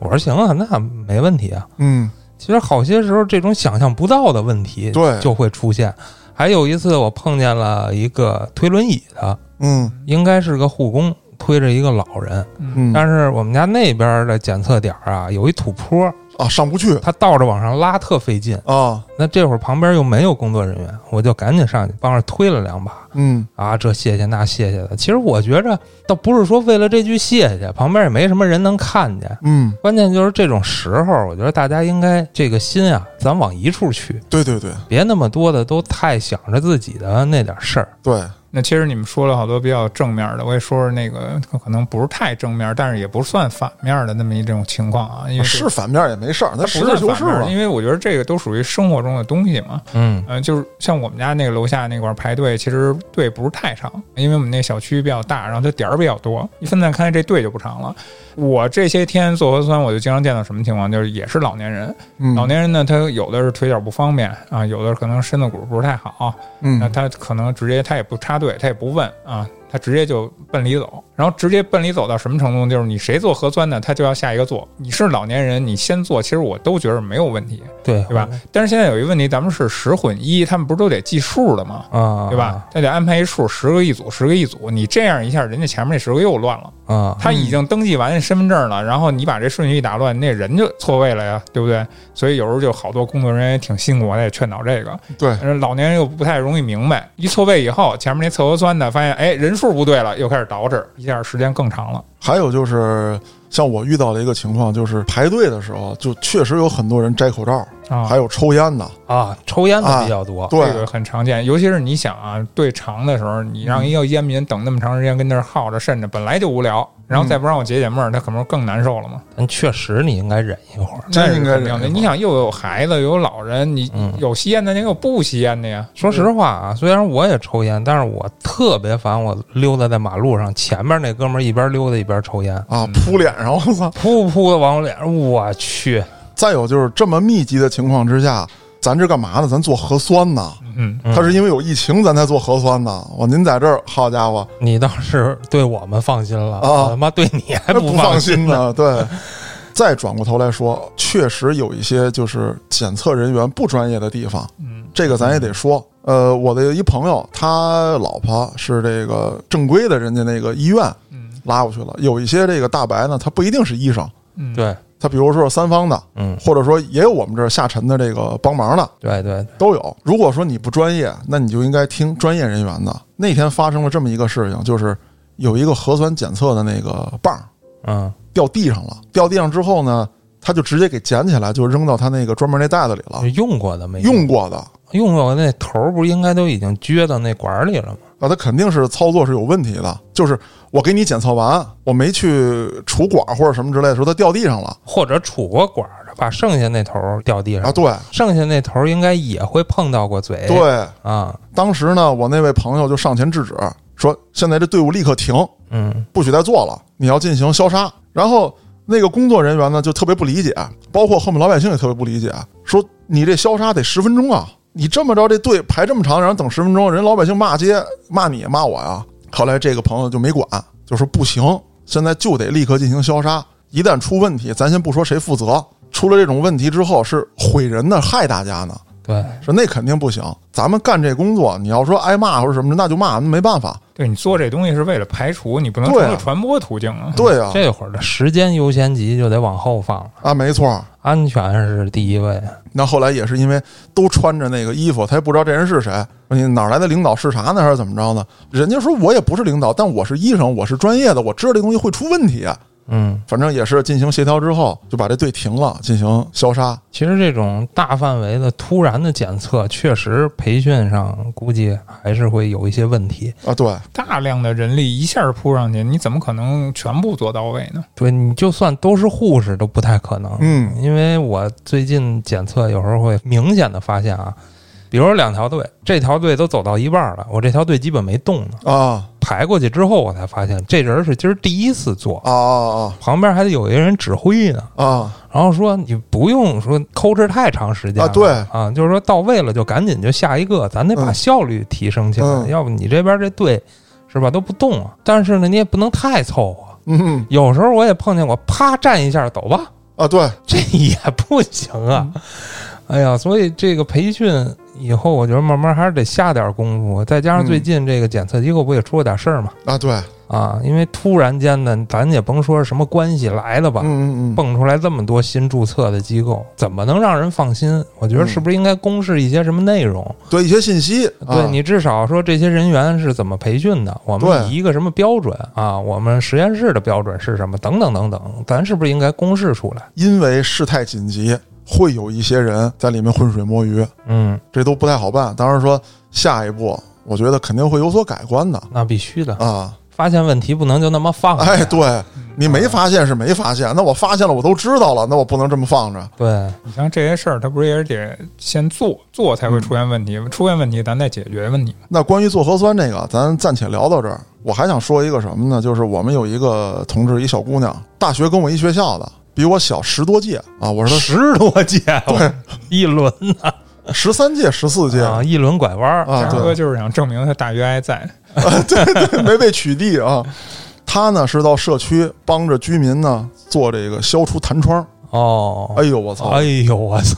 我说：“行啊，那没问题啊。嗯”其实好些时候这种想象不到的问题对就会出现。还有一次我碰见了一个推轮椅的，嗯应该是个护工推着一个老人，嗯但是我们家那边的检测点啊有一土坡，啊，上不去他倒着往上拉特费劲。啊，那这会儿旁边又没有工作人员，我就赶紧上去帮着推了两把嗯啊，这谢谢那谢谢的。其实我觉着倒不是说为了这句谢谢，旁边也没什么人能看见。嗯，关键就是这种时候，我觉得大家应该这个心啊，咱往一处去，对对对别那么多的都太想着自己的那点事儿。对，那其实你们说了好多比较正面的，我也说说那个可能不是太正面，但是也不算反面的那么一种情况啊。因为是反面也没事儿，那实事求是因。为我觉得这个都属于生活中的东西嘛。嗯嗯、就是像我们家那个楼下那块儿排队，其实队不是太长，因为我们那小区比较大，然后它点儿比较多，一分散开这队就不长了。我这些天做核酸，我就经常见到什么情况，就是也是老年人，嗯老年人呢，他有的是腿脚不方便啊，有的可能身子骨不是太好，那嗯他可能直接他也不插对，他也不问啊，他直接就奔离走，然后直接奔离走到什么程度？就是你谁做核酸呢，他就要下一个做。你是老年人，你先做，其实我都觉得没有问题，对对吧？但是现在有一个问题，咱们是十混一，他们不是都得计数的吗？啊，对吧？他得安排一数，十个一组，十个一组。你这样一下，人家前面那十个又乱了。啊，他已经登记完身份证了，然后你把这顺序一打乱，那人就错位了呀，对不对？所以有时候就好多工作人员也挺辛苦，我也劝导这个。对，老年人又不太容易明白，一错位以后，前面那测核酸的发现，哎，人数不对了，又开始倒饬，一下时间更长了。还有就是，像我遇到的一个情况，就是排队的时候，就确实有很多人摘口罩，啊，还有抽烟的。啊，抽烟的比较多。对这个很常见，尤其是你想啊，队长的时候，你让一个烟民等那么长时间跟那儿耗着，甚至本来就无聊，然后再不让我解解闷儿，他可能更难受了嘛。但确实你应该忍一会儿。真那应该肯定的。忍一会儿你想，又有孩子，又有老人，你嗯有吸烟的，你有不吸烟的呀。说实话啊，虽然我也抽烟，但是我特别烦我溜达在马路上，前面那哥们儿一边溜达一边抽烟，啊，扑脸上，我操！扑扑的往我脸上，我去，再有就是这么密集的情况之下，咱这干嘛呢？咱做核酸呢？嗯，嗯他是因为有疫情咱才做核酸呢。我您在这儿，好家伙，你倒是对我们放心了，啊我他妈对你还不放心呢。呢。对，再转过头来说，确实有一些就是检测人员不专业的地方，嗯，这个咱也得说。呃，我的一朋友，他老婆是这个正规的人家那个医院嗯拉过去了。有一些这个大白呢，他不一定是医生，嗯，对，他比如说三方的，嗯，或者说也有我们这儿下沉的这个帮忙的，对对，都有。如果说你不专业，那你就应该听专业人员的。那天发生了这么一个事情，就是有一个核酸检测的那个棒儿嗯掉地上了，掉地上之后呢，他就直接给捡起来，就扔到他那个专门那袋子里了。用过的没用过的用过的那头儿不是应该都已经撅到那管儿里了吗？啊，他肯定是操作是有问题的。就是我给你检测完，我没去储管或者什么之类的时候，它掉地上了或者杵过管把剩下那头儿掉地上啊。，对剩下那头儿应该也会碰到过嘴。对，啊，当时呢，我那位朋友就上前制止，说现在这队伍立刻停，嗯不许再做了，你要进行消杀。然后那个工作人员呢就特别不理解，包括后面老百姓也特别不理解，说你这消杀得十分钟啊，你这么着这队排这么长，然后等十分钟，人老百姓骂街骂你骂我呀。后来这个朋友就没管，就说不行，现在就得立刻进行消杀。一旦出问题，咱先不说谁负责，出了这种问题之后是毁人呢，害大家呢。对，说那肯定不行，咱们干这工作，你要说挨骂或者什么的，那就骂，那没办法。对你做这东西是为了排除，你不能成了传播途径啊。对啊，这会儿的时间优先级就得往后放了，啊，没错。安全是第一位。那后来也是因为都穿着那个衣服，他也不知道这人是谁，你哪来的领导视察呢，还是怎么着呢？人家说我也不是领导，但我是医生，我是专业的，我知道这东西会出问题啊。嗯，反正也是进行协调之后，就把这队停了，进行消杀。其实这种大范围的突然的检测，确实培训上估计还是会有一些问题。啊，对，大量的人力一下扑上去，你怎么可能全部做到位呢？对你就算都是护士都不太可能。嗯因为我最近检测有时候会明显的发现啊，比如两条队，这条队都走到一半了，我这条队基本没动呢。啊排过去之后，我才发现这人是今儿第一次做，啊啊旁边还得有一个人指挥呢。啊啊！然后说你不用说抠哧太长时间啊对啊，就是说到位了就赶紧就下一个，咱得把嗯效率提升起来，嗯要不你这边这队是吧都不动啊。但是呢，你也不能太凑合，嗯有时候我也碰见过，啪站一下走吧，啊，对，这也不行啊。哎呀，所以这个培训以后，我觉得慢慢还是得下点功夫。再加上最近这个检测机构不也出了点事儿嘛？啊对，啊，因为突然间的，咱也甭说是什么关系来的吧，嗯嗯嗯，蹦出来这么多新注册的机构，怎么能让人放心？我觉得是不是应该公示一些什么内容？对一些信息，啊对你至少说这些人员是怎么培训的，我们以一个什么标准啊？我们实验室的标准是什么？等等等等，咱是不是应该公示出来？因为事态紧急，会有一些人在里面浑水摸鱼，嗯，这都不太好办。当然说下一步，我觉得肯定会有所改观的那必须的，啊。发现问题不能就那么放着。哎，对你没发现是没发现，那我发现了，我都知道了，那我不能这么放着。对，你像这些事儿，它不是也是得先做，做才会出现问题，出现问题咱再解决问题。那关于做核酸这个，咱暂且聊到这儿。我还想说一个什么呢？就是我们有一个同志，一小姑娘，大学跟我一学校的，比我小十多届啊。我说十多届，对，一轮呢她十三届、十四届啊，一轮拐弯儿啊哥就是想证明他大约还在。对没被取缔啊。他呢是到社区帮着居民呢做这个消除弹窗。哦。哎呦我操哎呦我操！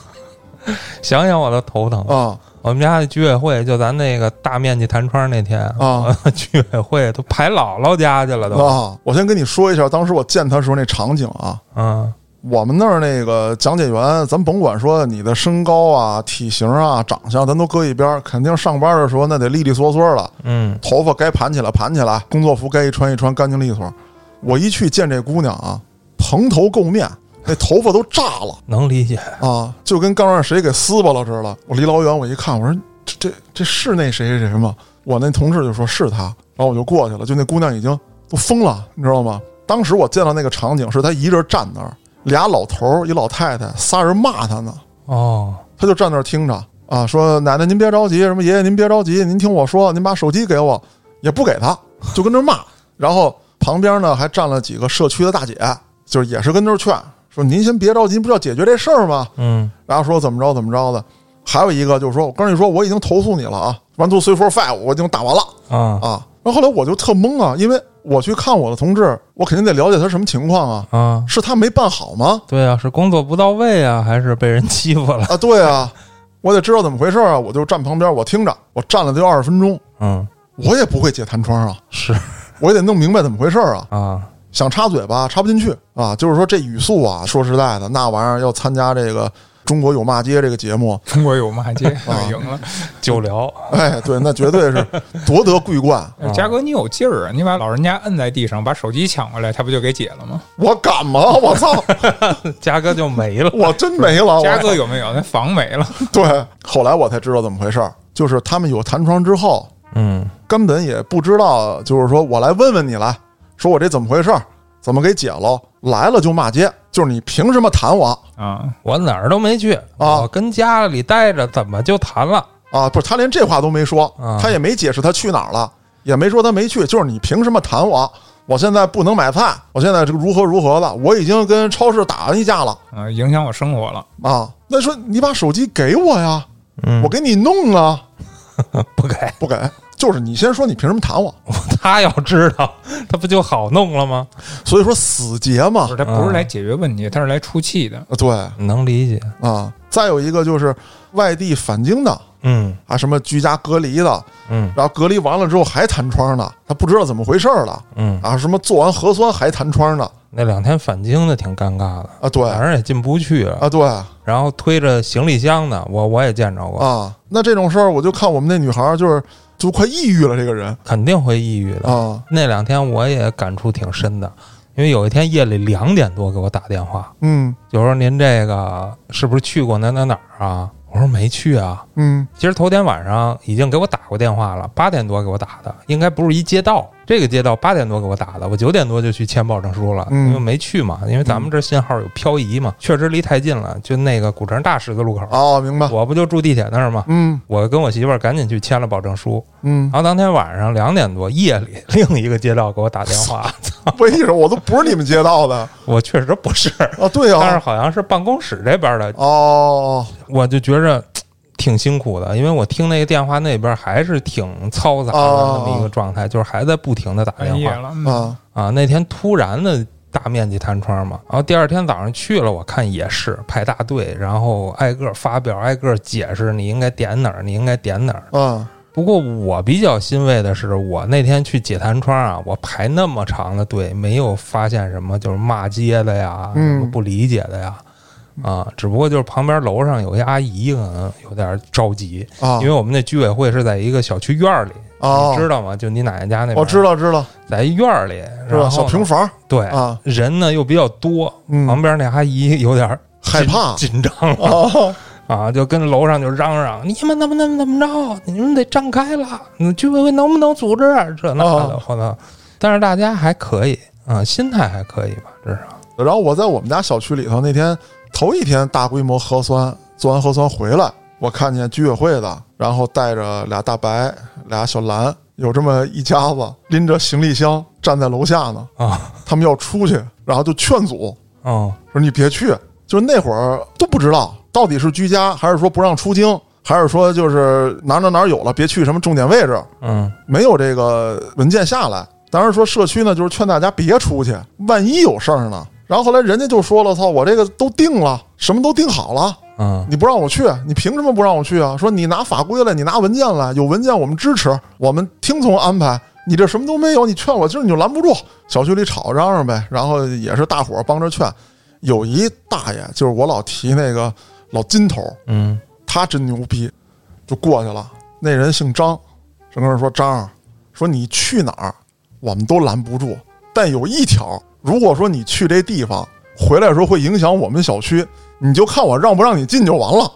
想想我都头疼。啊！我们家的居委会就咱那个大面积弹窗那天啊，居委会都排姥姥家去了都。啊！我先跟你说一下，当时我见她时候那场景啊。嗯我们那儿那个讲解员，咱甭管说你的身高啊、体型啊、长相，咱都搁一边儿。肯定上班的时候那得利利索索了，嗯头发该盘起来盘起来，工作服该一穿一穿，干净利索。我一去见这姑娘啊，蓬头垢面，那头发都炸了能理解。啊，就跟刚让谁给撕巴了似的。我离老远我一看，我说这这这是那谁谁谁吗？我那同事就说是他，然后我就过去了，就那姑娘已经都疯了，你知道吗？当时我见到那个场景是她一人站那儿，俩老头儿一老太太，仨人骂她呢，哦，她就站那儿听着啊，说奶奶您别着急，什么爷爷您别着急，您听我说，您把手机给我，也不给她，就跟那儿骂。然后旁边呢还站了几个社区的大姐，就是也是跟那儿劝说您先别着急，您不是要解决这事儿吗？嗯然后说怎么着怎么着的。还有一个就是说，我跟你说，我已经投诉你了啊，one two three four five，我已经打完了啊啊。然后后来我就特懵啊，因为我去看我的同志，我肯定得了解他什么情况啊，啊，是他没办好吗？对啊，是工作不到位啊，还是被人欺负了？啊，对啊，我得知道怎么回事啊，我就站旁边，我听着，我站了得有二十分钟，嗯，我也不会解弹窗啊，是我也得弄明白怎么回事啊。啊，想插嘴吧插不进去啊，就是说这语速啊，说实在的，那玩意儿要参加这个《中国有骂街》这个节目，中国有骂街，啊 赢了。久聊。哎，对，那绝对是夺得桂冠。哎嘉哥，你有劲儿啊！你把老人家摁在地上，把手机抢过来，他不就给解了吗？我敢吗？我操，嘉哥就没了。我真没了。我嘉哥有没有？那房没了。对，后来我才知道怎么回事儿，就是他们有弹窗之后，嗯根本也不知道，就是说我来问问你来，说我这怎么回事儿，怎么给解了？来了就骂街，就是你凭什么弹我啊，我哪儿都没去啊我跟家里待着，怎么就谈了？啊？不是，他连这话都没说啊，他也没解释他去哪儿了，也没说他没去，就是你凭什么弹我？我现在不能买菜，我现在这个如何如何的，我已经跟超市打完一架了啊，影响我生活了。啊！那说你把手机给我呀，嗯我给你弄啊，不给。不给，就是你先说你凭什么弹我？他要知道，他不就好弄了吗？所以说死结嘛，他不是来解决问题，他是来出气的。啊，对能理解。啊。再有一个就是外地返京的嗯啊，什么居家隔离的，嗯然后隔离完了之后还弹窗的，他不知道怎么回事儿了嗯，啊，什么做完核酸还弹窗的那两天返京的挺尴尬的，啊，对反正也进不去啊。啊，对然后推着行李箱的，我我也见着过，啊，那这种事儿我就看我们那女孩儿就是就快抑郁了，这个人肯定会抑郁的。啊那两天我也感触挺深的，因为有一天夜里两点多给我打电话，嗯就说您这个是不是去过哪哪哪儿啊？我说没去啊。嗯其实头天晚上已经给我打过电话了，八点多给我打的，应该不是一街道，这个街道八点多给我打的，我九点多就去签保证书了，嗯。因为没去嘛，因为咱们这信号有漂移嘛，确实离太近了，就那个古城大十字路口，哦，明白，我不就住地铁那儿吗？嗯。我跟我媳妇儿赶紧去签了保证书，嗯。然，后当天晚上两点多，夜里 另一个街道给我打电话，为什么我都不是你们街道的。我确实不是，啊？对但是，好像是办公室这边的，哦，我就觉着。挺辛苦的，因为我听那个电话那边还是挺嘈杂的哦那么一个状态，就是还在不停的打电话。啊啊。那天突然的大面积弹窗嘛，然后第二天早上去了，我看也是排大队，然后挨个发表，挨个解释你应该点哪儿，你应该点哪儿。啊不过我比较欣慰的是，我那天去解弹窗啊，我排那么长的队，没有发现什么就是骂街的呀，嗯。什么不理解的呀，啊，只不过就是旁边楼上有一阿姨可能有点着急，啊因为我们那居委会是在一个小区院儿里，哦你知道吗？就你奶奶家那边，我知道知道，在一院儿里，是吧？然后呢小平房对，啊，人呢又比较多，嗯旁边那阿姨有点害怕紧紧张了。啊啊，就跟楼上就嚷嚷，你们怎么怎么怎么着？你们得站开了，你居委会能不能组织啊这那的？哦我操！但是大家还可以啊，心态还可以吧，至少。然后我在我们家小区里头，那天头一天大规模核酸，做完核酸回来，我看见居委会的，然后带着俩大白、俩小蓝，有这么一家子拎着行李箱站在楼下呢。啊，他们要出去，然后就劝阻，啊，说你别去。就是那会儿都不知道到底是居家，还是说不让出京，还是说就是哪哪哪有了，别去什么重点位置，嗯没有这个文件下来。当然说社区呢，就是劝大家别出去，万一有事儿呢。然后后来人家就说了：“操，我这个都定了，什么都定好了，嗯你不让我去，你凭什么不让我去啊？说你拿法规来，你拿文件来，有文件我们支持，我们听从安排。你这什么都没有，你劝我，今儿你就拦不住。小区里吵嚷嚷呗，然后也是大伙儿帮着劝。有一大爷，就是我老提那个老金头，嗯他真牛逼，就过去了。那人姓张，整个人说张，说你去哪儿，我们都拦不住。但有一条，如果说你去这地方回来的时候会影响我们小区，你就看我让不让你进就完了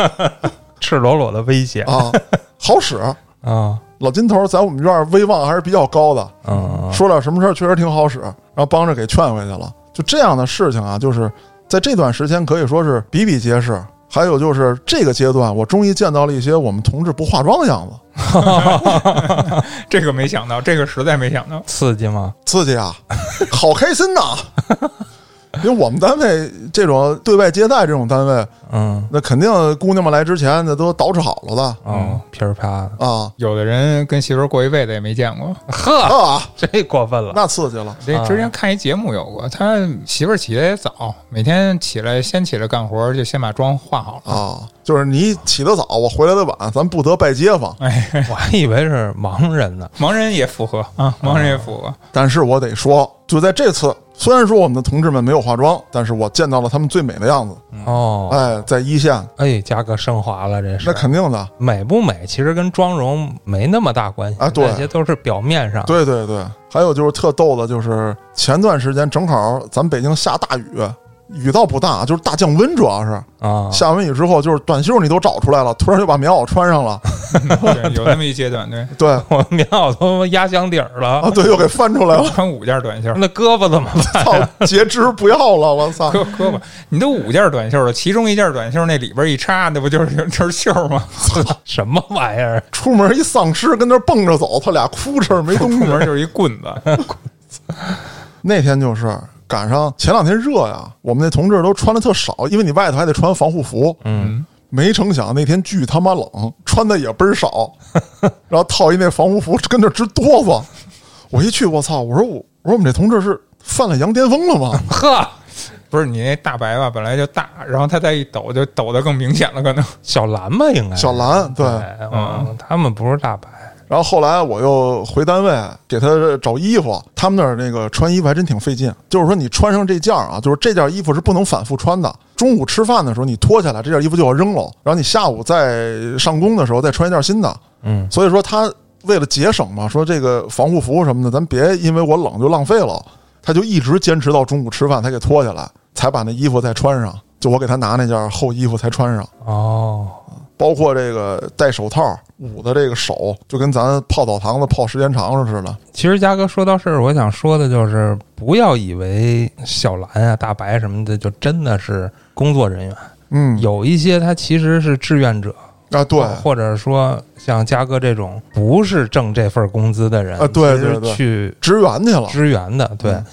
赤裸裸的威胁啊。好使，啊，老金头在我们院儿威望还是比较高的，嗯，说点什么事儿确实挺好使，然后帮着给劝回去了。就这样的事情啊，就是在这段时间可以说是比比皆是。还有就是这个阶段，我终于见到了一些我们同志不化妆的样子，这个没想到，这个实在没想到。刺激吗？刺激啊，好开心呐！因为我们单位这种对外接待这种单位，嗯那肯定姑娘们来之前那都捯饬好了的嗯，噼里啪的，啊有的人跟媳妇儿过一辈子也没见过。呵，啊，这过分了。那刺激了这之前看一节目有过，他媳妇儿起的也早，每天起来先起来干活，就先把妆化好了。啊！就是你起得早，我回来的晚，咱不得拜街坊。哎，我还以为是盲人呢。盲人也符合啊，盲人也符合。但是我得说，就在这次，虽然说我们的同志们没有化妆，但是我见到了他们最美的样子。哦，哎，在一线，哎，价格升华了，这是那肯定的。美不美，其实跟妆容没那么大关系啊对这些都是表面上。对对对，还有就是特逗的，就是前段时间正好咱北京下大雨，雨倒不大，就是大降温，主要是啊，下完雨之后，就是短袖你都找出来了，突然就把棉袄穿上了，对，有那么一阶段，对，对 我棉袄都压箱底儿了，啊，对，又给翻出来了，穿五件短袖，那胳膊怎么办？操，截肢不要了，我操！胳胳膊，你都五件短袖了，其中一件短袖那里边一插，那不就是 就是袖吗？什么玩意儿？出门一丧尸跟那蹦着走，他俩哭哧没东西。出门就是一棍子，那天就是赶上前两天热呀，我们那同志都穿的特少，因为你外头还得穿防护服，嗯没成想那天巨他妈冷，穿的也倍儿少，然后套一那防护服跟着直哆嗦。我一去，我操！我说我我说我们这同志是犯了羊癫疯了吗？呵，不是你那大白吧，本来就大，然后他再一抖就抖得更明显了，可能。小蓝吧，应该小蓝对。嗯，他们不是大白。然后后来我又回单位给他找衣服，他们那儿那个穿衣服还真挺费劲。就是说你穿上这件儿啊，就是这件衣服是不能反复穿的。中午吃饭的时候你脱下来，这件衣服就要扔了。然后你下午再上工的时候再穿一件新的。嗯，所以说他为了节省嘛，说这个防护服什么的，咱别因为我冷就浪费了。他就一直坚持到中午吃饭才给脱下来，才把那衣服再穿上。就我给他拿那件厚衣服才穿上。哦，包括这个戴手套捂的这个手，就跟咱泡澡堂子泡时间长了似的。其实嘉哥说到这儿，我想说的就是，不要以为小蓝啊、大白什么的就真的是工作人员，嗯，有一些他其实是志愿者，啊，对，或者说像嘉哥这种不是挣这份工资的人啊对对对去支援去了。支援的，对。嗯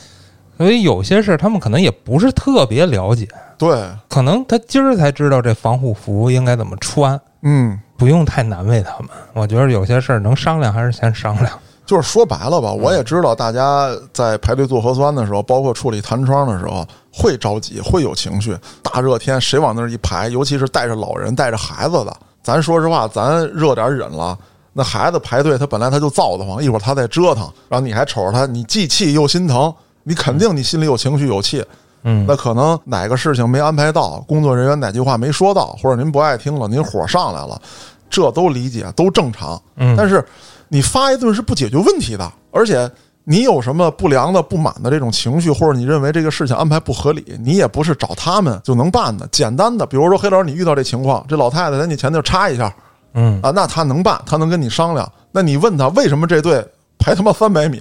所以有些事儿他们可能也不是特别了解，对，可能他今儿才知道这防护服应该怎么穿，嗯，不用太难为他们。我觉得有些事儿能商量还是先商量。就是说白了吧，我也知道大家在排队做核酸的时候，包括处理弹窗的时候，会着急，会有情绪。大热天谁往那儿一排，尤其是带着老人、带着孩子的，咱说实话，咱热点忍了。那孩子排队，他本来他就燥得慌，一会儿他再折腾，然后你还瞅着他，你既气又心疼，你肯定你心里有情绪有气。嗯那可能哪个事情没安排到，工作人员哪句话没说到，或者您不爱听了，您火上来了，这都理解，都正常。嗯但是你发一顿是不解决问题的，而且你有什么不良的、不满的这种情绪，或者你认为这个事情安排不合理，你也不是找他们就能办的。简单的，比如说黑老师，你遇到这情况，这老太太在你前头插一下嗯啊，那他能办，他能跟你商量。那你问他为什么这队排他妈三百米，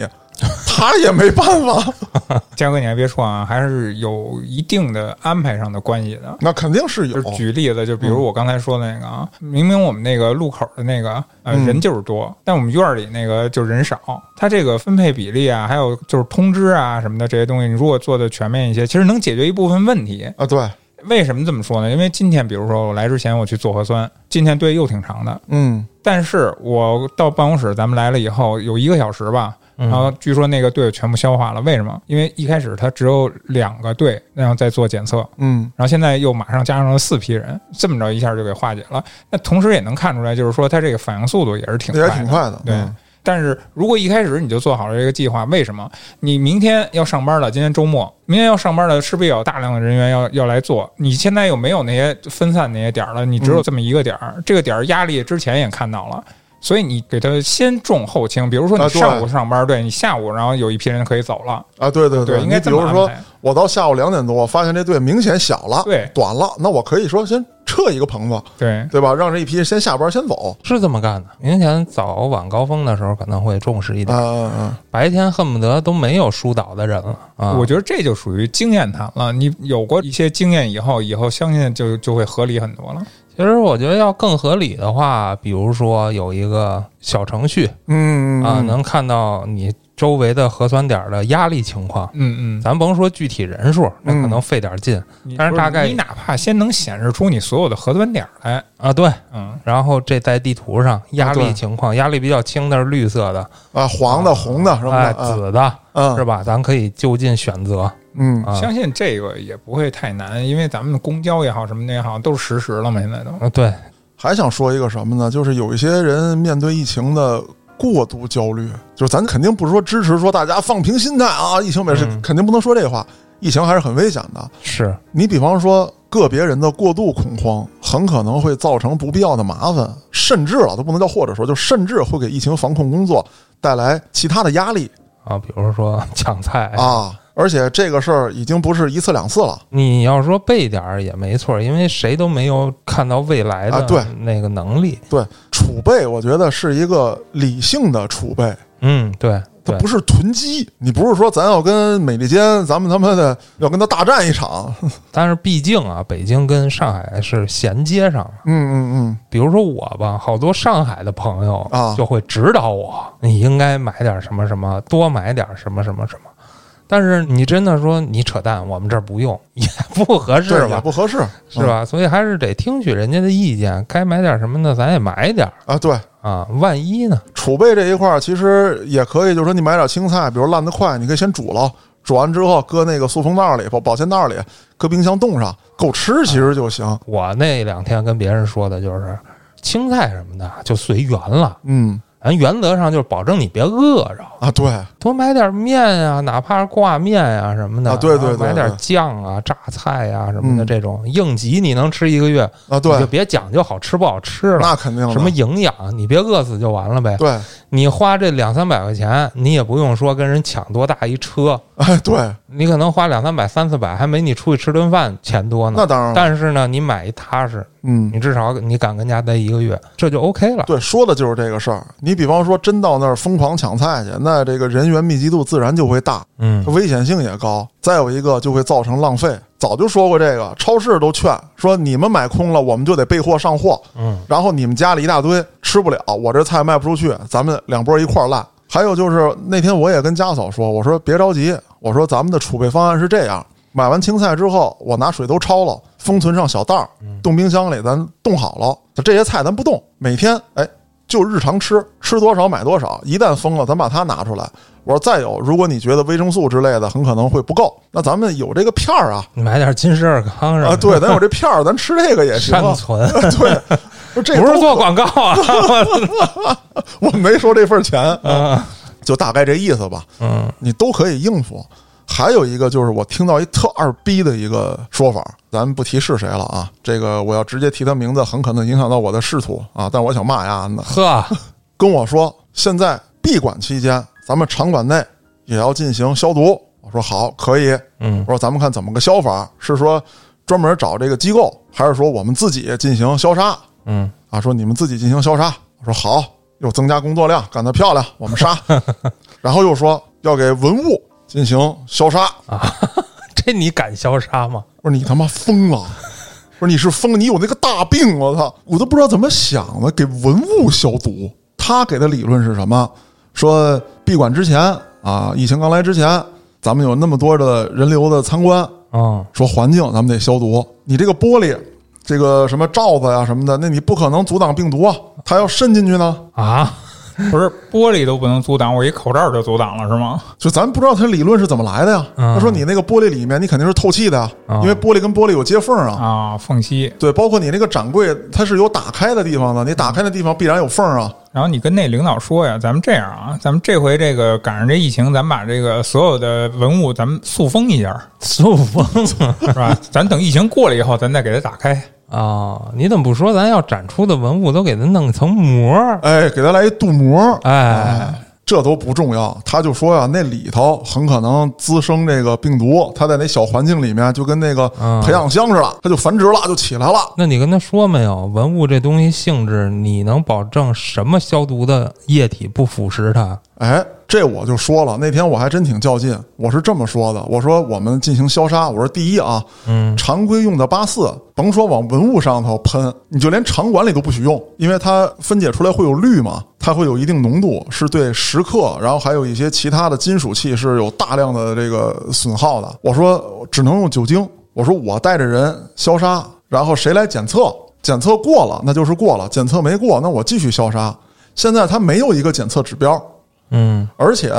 他也没办法。嘉哥，你还别说啊，还是有一定的安排上的关系的。那肯定是有就是举例子，就比如我刚才说的那个啊，明明我们那个路口的那个呃嗯人就是多，但我们院儿里那个就人少。它这个分配比例啊，还有就是通知啊什么的这些东西，你如果做的全面一些，其实能解决一部分问题。啊，对，为什么这么说呢？因为今天比如说我来之前我去做核酸，今天队又挺长的，嗯但是我到办公室咱们来了以后有一个小时吧，嗯然后据说那个队全部消化了。为什么？因为一开始他只有两个队，然后在做检测，嗯然后现在又马上加上了四批人，这么着一下就给化解了。那同时也能看出来，就是说他这个反应速度也是挺快的。挺快的。对嗯但是如果一开始你就做好了这个计划，为什么你明天要上班了？今天周末，明天要上班了，势必有大量的人员要要来做。你现在又没有那些分散那些点儿了，你只有这么一个点儿，这个点儿压力之前也看到了。所以你给他先重后轻，比如说你上午上班，对你下午，然后有一批人可以走了，啊，对对对，应该你比如说。我到下午两点多，发现这队明显小了，对短了，那我可以说先撤一个棚子，对，对吧？让这一批先下班先走。是这么干的。明显早晚高峰的时候可能会重视一啊点，啊啊！白天恨不得都没有疏导的人了啊。我觉得这就属于经验谈了。你有过一些经验以后，以后相信就就会合理很多了。其实我觉得要更合理的话，比如说有一个小程序嗯啊，能看到你周围的核酸点的压力情况。嗯嗯，咱甭说具体人数，那可能费点劲但是大概你哪怕先能显示出你所有的核酸点儿来，啊。对，嗯，然后这在地图上压力情况，压力比较轻的是绿色的，啊，黄的、红的什么哎，的，啊紫的嗯是吧？咱可以就近选择嗯啊。相信这个也不会太难，因为咱们的公交也好，什么的也好，都是实时了嘛，现在都。啊，对，还想说一个什么呢？就是有一些人面对疫情的过度焦虑，就是咱肯定不是说支持说大家放平心态啊，疫情没事，嗯肯定不能说这话。疫情还是很危险的。是你比方说个别人的过度恐慌，很可能会造成不必要的麻烦，甚至了都不能叫或者说，就甚至会给疫情防控工作带来其他的压力啊，比如说 抢菜啊。而且这个事儿已经不是一次两次了。你要说背点儿也没错，因为谁都没有看到未来的那个能力。对，储备我觉得是一个理性的储备，嗯，对对它不是囤积。你不是说咱要跟美利坚，咱们他妈的要跟他大战一场。但是毕竟啊，北京跟上海是衔接上了。嗯嗯比如说我吧，好多上海的朋友啊就会指导我，你应该买点什么什么，多买点什么什么什么。但是你真的说你扯淡，我们这儿不用，也不合适吧？不合适，是吧？所以还是得听取人家的意见，该买点什么的，咱也买点？啊，对，啊。万一呢？储备这一块儿其实也可以，就是说你买点青菜，比如烂得快，你可以先煮了，煮完之后搁那个塑封袋里、保保鲜袋里，搁冰箱冻上，够吃其实就行。我那两天跟别人说的就是，青菜什么的就随缘了。嗯咱原则上就是保证你别饿着，啊，对，多买点面啊、哪怕是挂面啊、什么的，啊对对对买点对酱啊、榨菜呀、什么的，嗯这种应急你能吃一个月，啊你就，别讲究好吃不好吃了，那肯定。什么营养，你别饿死就完了呗。对，你花这两三百块钱，你也不用说跟人抢多大一车，哎对，你可能花两三百、三四百，还没你出去吃顿饭钱多呢。那当然了。但是呢，你买一踏实，嗯，你至少你敢跟家待一个月，这就 OK 了。对，说的就是这个事儿。你比方说真到那儿疯狂抢菜去，那这个人员密集度自然就会大，嗯，危险性也高。再有一个就会造成浪费。早就说过这个，超市都劝说你们买空了，我们就得备货上货。嗯，然后你们家里一大堆吃不了，我这菜卖不出去，咱们两波一块儿烂。还有就是那天我也跟家嫂说，我说别着急，我说咱们的储备方案是这样：买完青菜之后，我拿水都焯了，封存上小袋儿，冻冰箱里，咱冻好了。这些菜咱不动，每天哎就日常吃，吃多少买多少。一旦封了，咱把它拿出来。我说再有，如果你觉得维生素之类的很可能会不够，那咱们有这个片儿啊你买点金士尔康什么啊，对，咱有这片儿，咱吃这个也行啊。善存，对，这不是做广告啊。我没收这份钱，啊就大概这意思吧。嗯你都可以应付。还有一个就是我听到一特二逼的一个说法，咱不提是谁了啊。这个我要直接提他名字，很可能影响到我的仕途啊。但我想骂呀呢，呵，跟我说现在闭馆期间，咱们场馆内也要进行消毒。我说好，可以。嗯我说咱们看怎么个消法，是说专门找这个机构，还是说我们自己进行消杀？嗯啊，说你们自己进行消杀。我说好，又增加工作量，干得漂亮，我们杀。然后又说要给文物进行消杀。啊，这你敢消杀吗？我说你他妈疯了！我说你是疯，你有那个大病！我操，我都不知道怎么想的，给文物消毒。他给的理论是什么？说闭馆之前啊，疫情刚来之前，咱们有那么多的人流的参观，啊说环境咱们得消毒。你这个玻璃，这个什么罩子呀、什么的，那你不可能阻挡病毒啊，它要渗进去呢。啊，不是玻璃都不能阻挡，我一口罩就阻挡了是吗？就咱不知道它理论是怎么来的呀。嗯他说你那个玻璃里面，你肯定是透气的呀，嗯因为玻璃跟玻璃有接缝啊。啊，缝隙。对，包括你那个展柜，它是有打开的地方的，你打开的地方必然有缝啊。然后你跟那领导说呀，咱们这样啊，咱们这回这个赶上这疫情，咱们把这个所有的文物咱们塑封一下，塑封是吧？咱等疫情过了以后，咱再给它打开。啊！你怎么不说咱要展出的文物都给它弄层膜儿？哎，给它来一镀膜，哎，这都不重要。他就说呀，那里头很可能滋生这个病毒，它在那小环境里面就跟那个嗯培养箱似的，它就繁殖了，就起来了。那你跟他说没有？文物这东西性质，你能保证什么消毒的液体不腐蚀它？哎，这我就说了，那天我还真挺较劲，我是这么说的，我说我们进行消杀，我说第一啊，嗯常规用的八四，甭说往文物上头喷，你就连场馆里都不许用，因为它分解出来会有氯嘛，它会有一定浓度，是对石刻，然后还有一些其他的金属器是有大量的这个损耗的。我说只能用酒精，我说我带着人消杀，然后谁来检测？检测过了那就是过了，检测没过那我继续消杀。现在它没有一个检测指标，嗯而且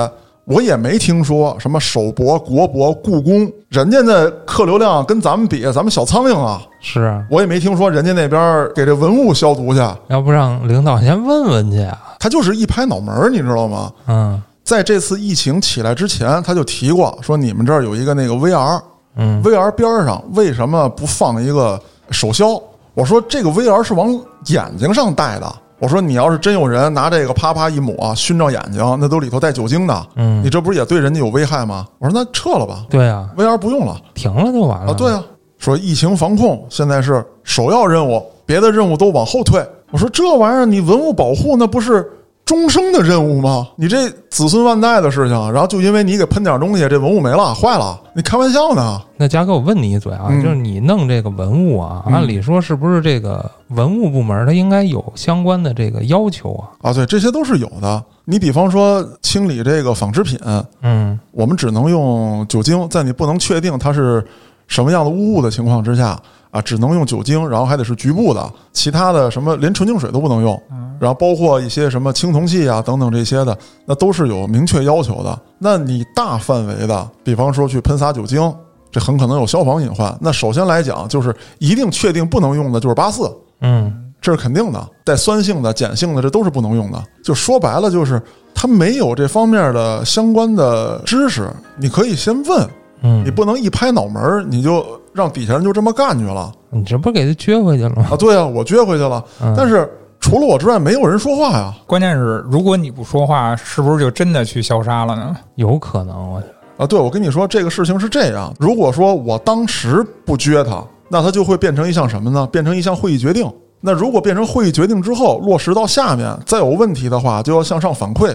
我也没听说什么首博、国博、故宫，人家的客流量跟咱们比，咱们小苍蝇啊！是啊，我也没听说人家那边给这文物消毒去，要不让领导先问问去啊？他就是一拍脑门儿，你知道吗？嗯在这次疫情起来之前，他就提过说你们这儿有一个那个 VR，VR 嗯边儿上为什么不放一个手消？我说这个 VR 是往眼睛上戴的。我说你要是真有人拿这个啪啪一抹熏着眼睛，那都里头带酒精的，嗯你，这不是也对人家有危害吗？我说那撤了吧对啊，，VR 不用了停了就完了。啊。对啊，说疫情防控现在是首要任务，别的任务都往后退。我说这玩意儿你文物保护那不是终生的任务吗？你这子孙万代的事情，然后就因为你给喷点东西，这文物没了，坏了，你开玩笑呢？那嘉哥，我问你一嘴啊，嗯就是你弄这个文物啊，嗯按理说是不是这个文物部门它应该有相关的这个要求啊？啊，对，这些都是有的。你比方说清理这个纺织品，嗯我们只能用酒精，在你不能确定它是什么样的污物的情况之下啊，只能用酒精，然后还得是局部的，其他的什么连纯净水都不能用，然后包括一些什么青铜器啊等等这些的，那都是有明确要求的。那你大范围的，比方说去喷洒酒精，这很可能有消防隐患。那首先来讲，就是一定确定不能用的就是八四，嗯这是肯定的，带酸性的、碱性的，这都是不能用的。就说白了，就是他没有这方面的相关的知识，你可以先问，嗯，你不能一拍脑门儿你就让底下人就这么干去了你这不是给他撅回去了吗？啊！对啊，我撅回去了，嗯但是除了我之外，没有人说话呀。关键是，如果你不说话，是不是就真的去消杀了呢？有可能，我啊，对，我跟你说，这个事情是这样：如果说我当时不撅他，那他就会变成一项什么呢？变成一项会议决定。那如果变成会议决定之后落实到下面，再有问题的话，就要向上反馈。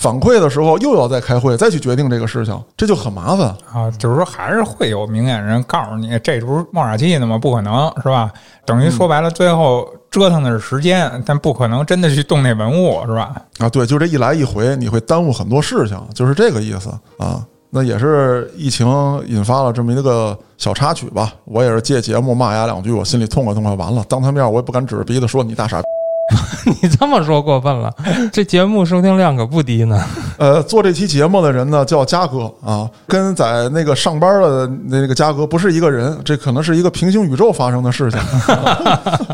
反馈的时候又要再开会，再去决定这个事情，这就很麻烦。啊，就是说还是会有明眼人告诉你，这不是冒傻气呢吗？不可能是吧？等于说白了，最后折腾的是时间，但不可能真的去动那文物是吧？啊，对，就这一来一回，你会耽误很多事情，就是这个意思啊。那也是疫情引发了这么一个小插曲吧。我也是借节目骂丫两句，我心里痛快痛快。完了，当他面我也不敢指着鼻子说你大傻逼。你这么说过分了，这节目收听量可不低呢。呃，做这期节目的人呢叫嘉哥啊，跟在那个上班的那个嘉哥不是一个人，这可能是一个平行宇宙发生的事情。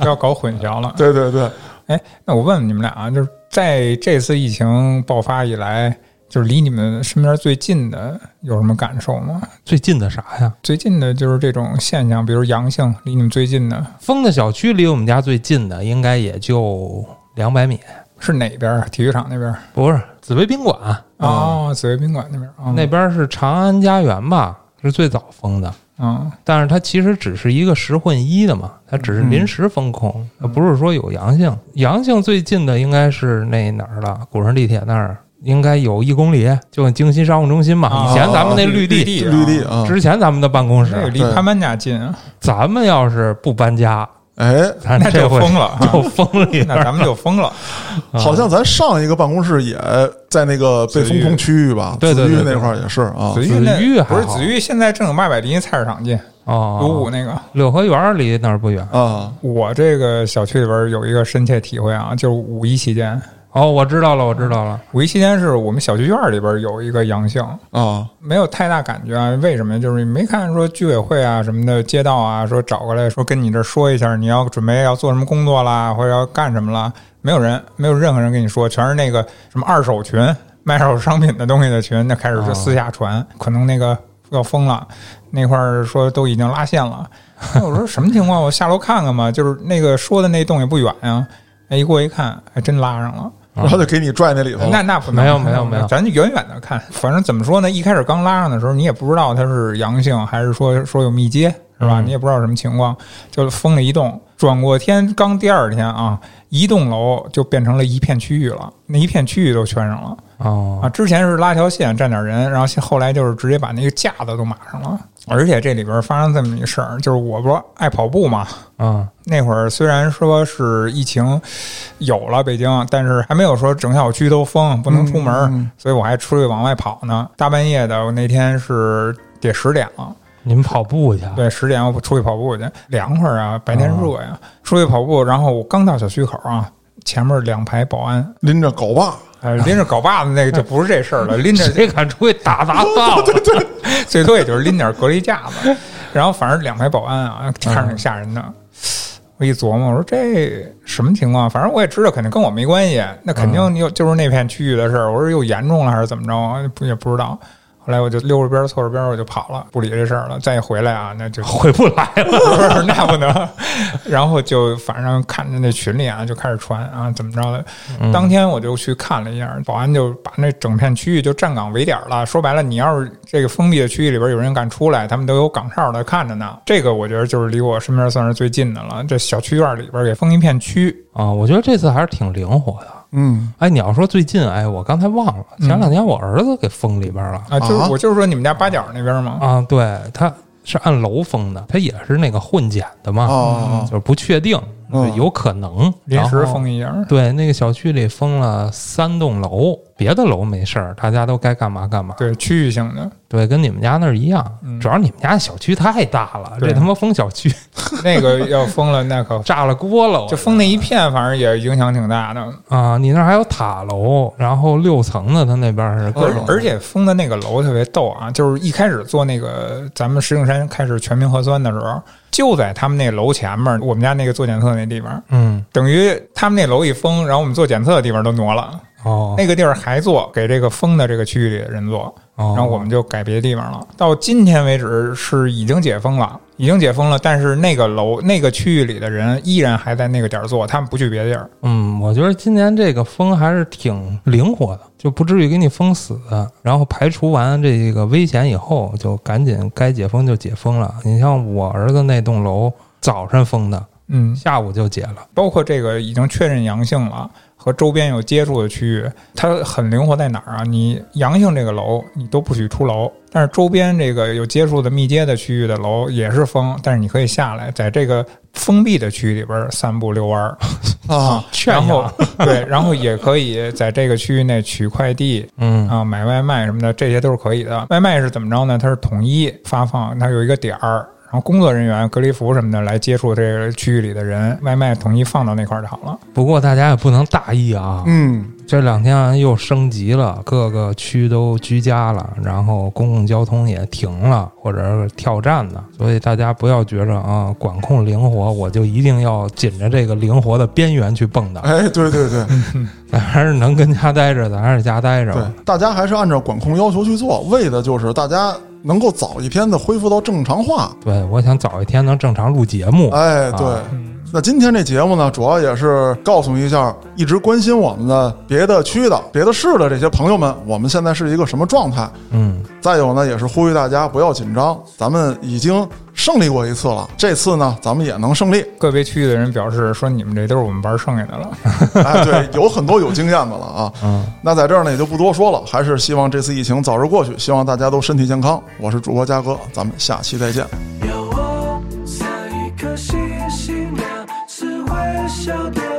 不 要搞混淆了。对对对，哎，那我问问你们俩啊，就是在这次疫情爆发以来，就是离你们身边最近的有什么感受吗？最近的啥呀？最近的就是这种现象，比如阳性，离你们最近的封的小区离我们家最近的应该也就两百米，是哪边儿？体育场那边儿？不是紫薇宾馆、哦，紫薇宾馆那边那边是长安家园吧，是最早封的。嗯但是它其实只是一个十混一的嘛，它只是临时封控，它不是说有阳性。阳性最近的应该是那哪儿了？古城地铁那儿应该有一公里，就跟京西商务中心嘛。啊以前咱们那绿地，地绿地啊，之前咱们的办公室，离对潘潘家近啊，咱们要是不搬家，哎，那就咱这回疯了 啊就疯了那咱们就疯了。啊好像咱上一个办公室也在那个被封控区域吧？对对对对紫玉那块儿也是啊。紫玉那不是紫玉，现在正经八百离菜市场近，哦，鲁武那个。六合园离那儿不远。啊，我这个小区里边有一个深切体会啊，就是五一期间，哦，我知道了，我知道了。五一期间是我们小区院里边有一个阳性，啊，没有太大感觉啊。为什么？就是没看说居委会啊什么的，街道啊说找过来说跟你这说一下，你要准备要做什么工作啦，或者要干什么啦，没有人，没有任何人跟你说，全是那个什么二手群卖二手商品的东西的群，那开始就私下传，可能那个要封了，那块儿说都已经拉线了。我说什么情况？我下楼看看吧。就是那个说的那栋也不远呀、哎，一过一看，还真拉上了。然后就给你拽那里头。那那不没有没有没有咱就远远的看。反正怎么说呢，一开始刚拉上的时候，你也不知道它是阳性还是说说有密接，是吧？嗯你也不知道什么情况，就封了一栋。转过天，刚第二天啊，一栋楼就变成了一片区域了，那一片区域都圈上了哦啊！之前是拉条线站点人，然后现后来就是直接把那个架子都码上了。而且这里边发生这么一事儿，就是我不是爱跑步嘛，嗯那会儿虽然说是疫情有了北京，但是还没有说整小区都封，不能出门，嗯所以我还出去往外跑呢。大半夜的，我那天是得十点了，你们跑步去？啊对，十点我出去跑步去，凉快啊，白天热呀，出去跑步，然后我刚到小区口啊，前面两排保安，拎着镐把，呃，拎着镐把子那个就不是这事儿了，拎着谁敢出去打砸 道？最多也就是拎点隔离架子，然后反正两排保安啊，看着挺吓人的。我一琢磨，我说这什么情况？反正我也知道，肯定跟我没关系，那肯定又就是那片区域的事儿。我说又严重了还是怎么着？不也不知道。后来我就溜着边儿凑着边儿我就跑了，不理这事儿了。再一回来啊，那就 回不来了。不 是那不能。然后就反正看着那群里啊，就开始传啊，怎么着的。当天我就去看了一下，保安就把那整片区域就站岗围点了。说白了，你要是这个封闭的区域里边有人敢出来，他们都有岗哨的看着呢。这个我觉得就是离我身边算是最近的了。这小区院里边给封一片区，啊，我觉得这次还是挺灵活的。嗯，哎，你要说最近，哎，我刚才忘了，前两天我儿子给封里边了。啊，就是啊。我就是说你们家八角那边嘛，啊，对，他是按楼封的，他也是那个混检的嘛，哦就是不确定嗯。有可能。临时封一下。对，那个小区里封了三栋楼，别的楼没事儿，大家都该干嘛干嘛。对，区域性的。对，跟你们家那儿一样，嗯。主要你们家小区太大了，这他妈封小区。那个要封了，那可 炸了锅了，就封那一片，反正也影响挺大的。啊！你那儿还有塔楼，然后六层的，他那边是各种，而而且封的那个楼特别逗啊，就是一开始做那个咱们石景山开始全民核酸的时候，就在他们那楼前面，我们家那个做检测那地方，嗯。等于他们那楼一封，然后我们做检测的地方都挪了，哦，那个地儿还做给这个封的这个区域里的人做，然然后我们就改别的地方了。到今天为止是已经解封了，已经解封了，但是那个楼那个区域里的人依然还在那个点儿做，他们不去别的地儿。嗯，我觉得今年这个封还是挺灵活的，就不至于给你封死。然后排除完这个危险以后，就赶紧该解封就解封了。你像我儿子那栋楼，早晨封的，嗯，下午就解了。包括这个已经确认阳性了和周边有接触的区域，它很灵活在哪儿啊？你阳性这个楼你都不许出楼，但是周边这个有接触的密接的区域的楼也是封，但是你可以下来，在这个封闭的区域里边散步遛弯儿啊，然后，对，然后也可以在这个区域内取快递。嗯啊，买外卖什么的，这些都是可以的。外卖是怎么着呢？它是统一发放，它有一个点儿，然后工作人员、隔离服什么的来接触这个区域里的人，外卖统一放到那块儿就好了。不过大家也不能大意啊，嗯，这两天又升级了，各个区都居家了，然后公共交通也停了，或者是跳站的，所以大家不要觉着啊，管控灵活，我就一定要紧着这个灵活的边缘去蹦跶。哎，对对对咱 还是能跟家待着，咱还是家待着对吧。，大家还是按照管控要求去做，为的就是大家能够早一天的恢复到正常化。对，我想早一天能正常录节目。哎，对。啊那今天这节目呢，主要也是告诉一下一直关心我们的别的区的、别的市的这些朋友们，我们现在是一个什么状态。嗯，再有呢，也是呼吁大家不要紧张，咱们已经胜利过一次了，这次呢，咱们也能胜利。个别区域的人表示说：“你们这都是我们班剩下的了。哎，对，有很多有经验的了啊。嗯，那在这儿呢，也就不多说了，还是希望这次疫情早日过去，希望大家都身体健康。我是主播嘉哥，咱们下期再见。有我下，一颗星小小的。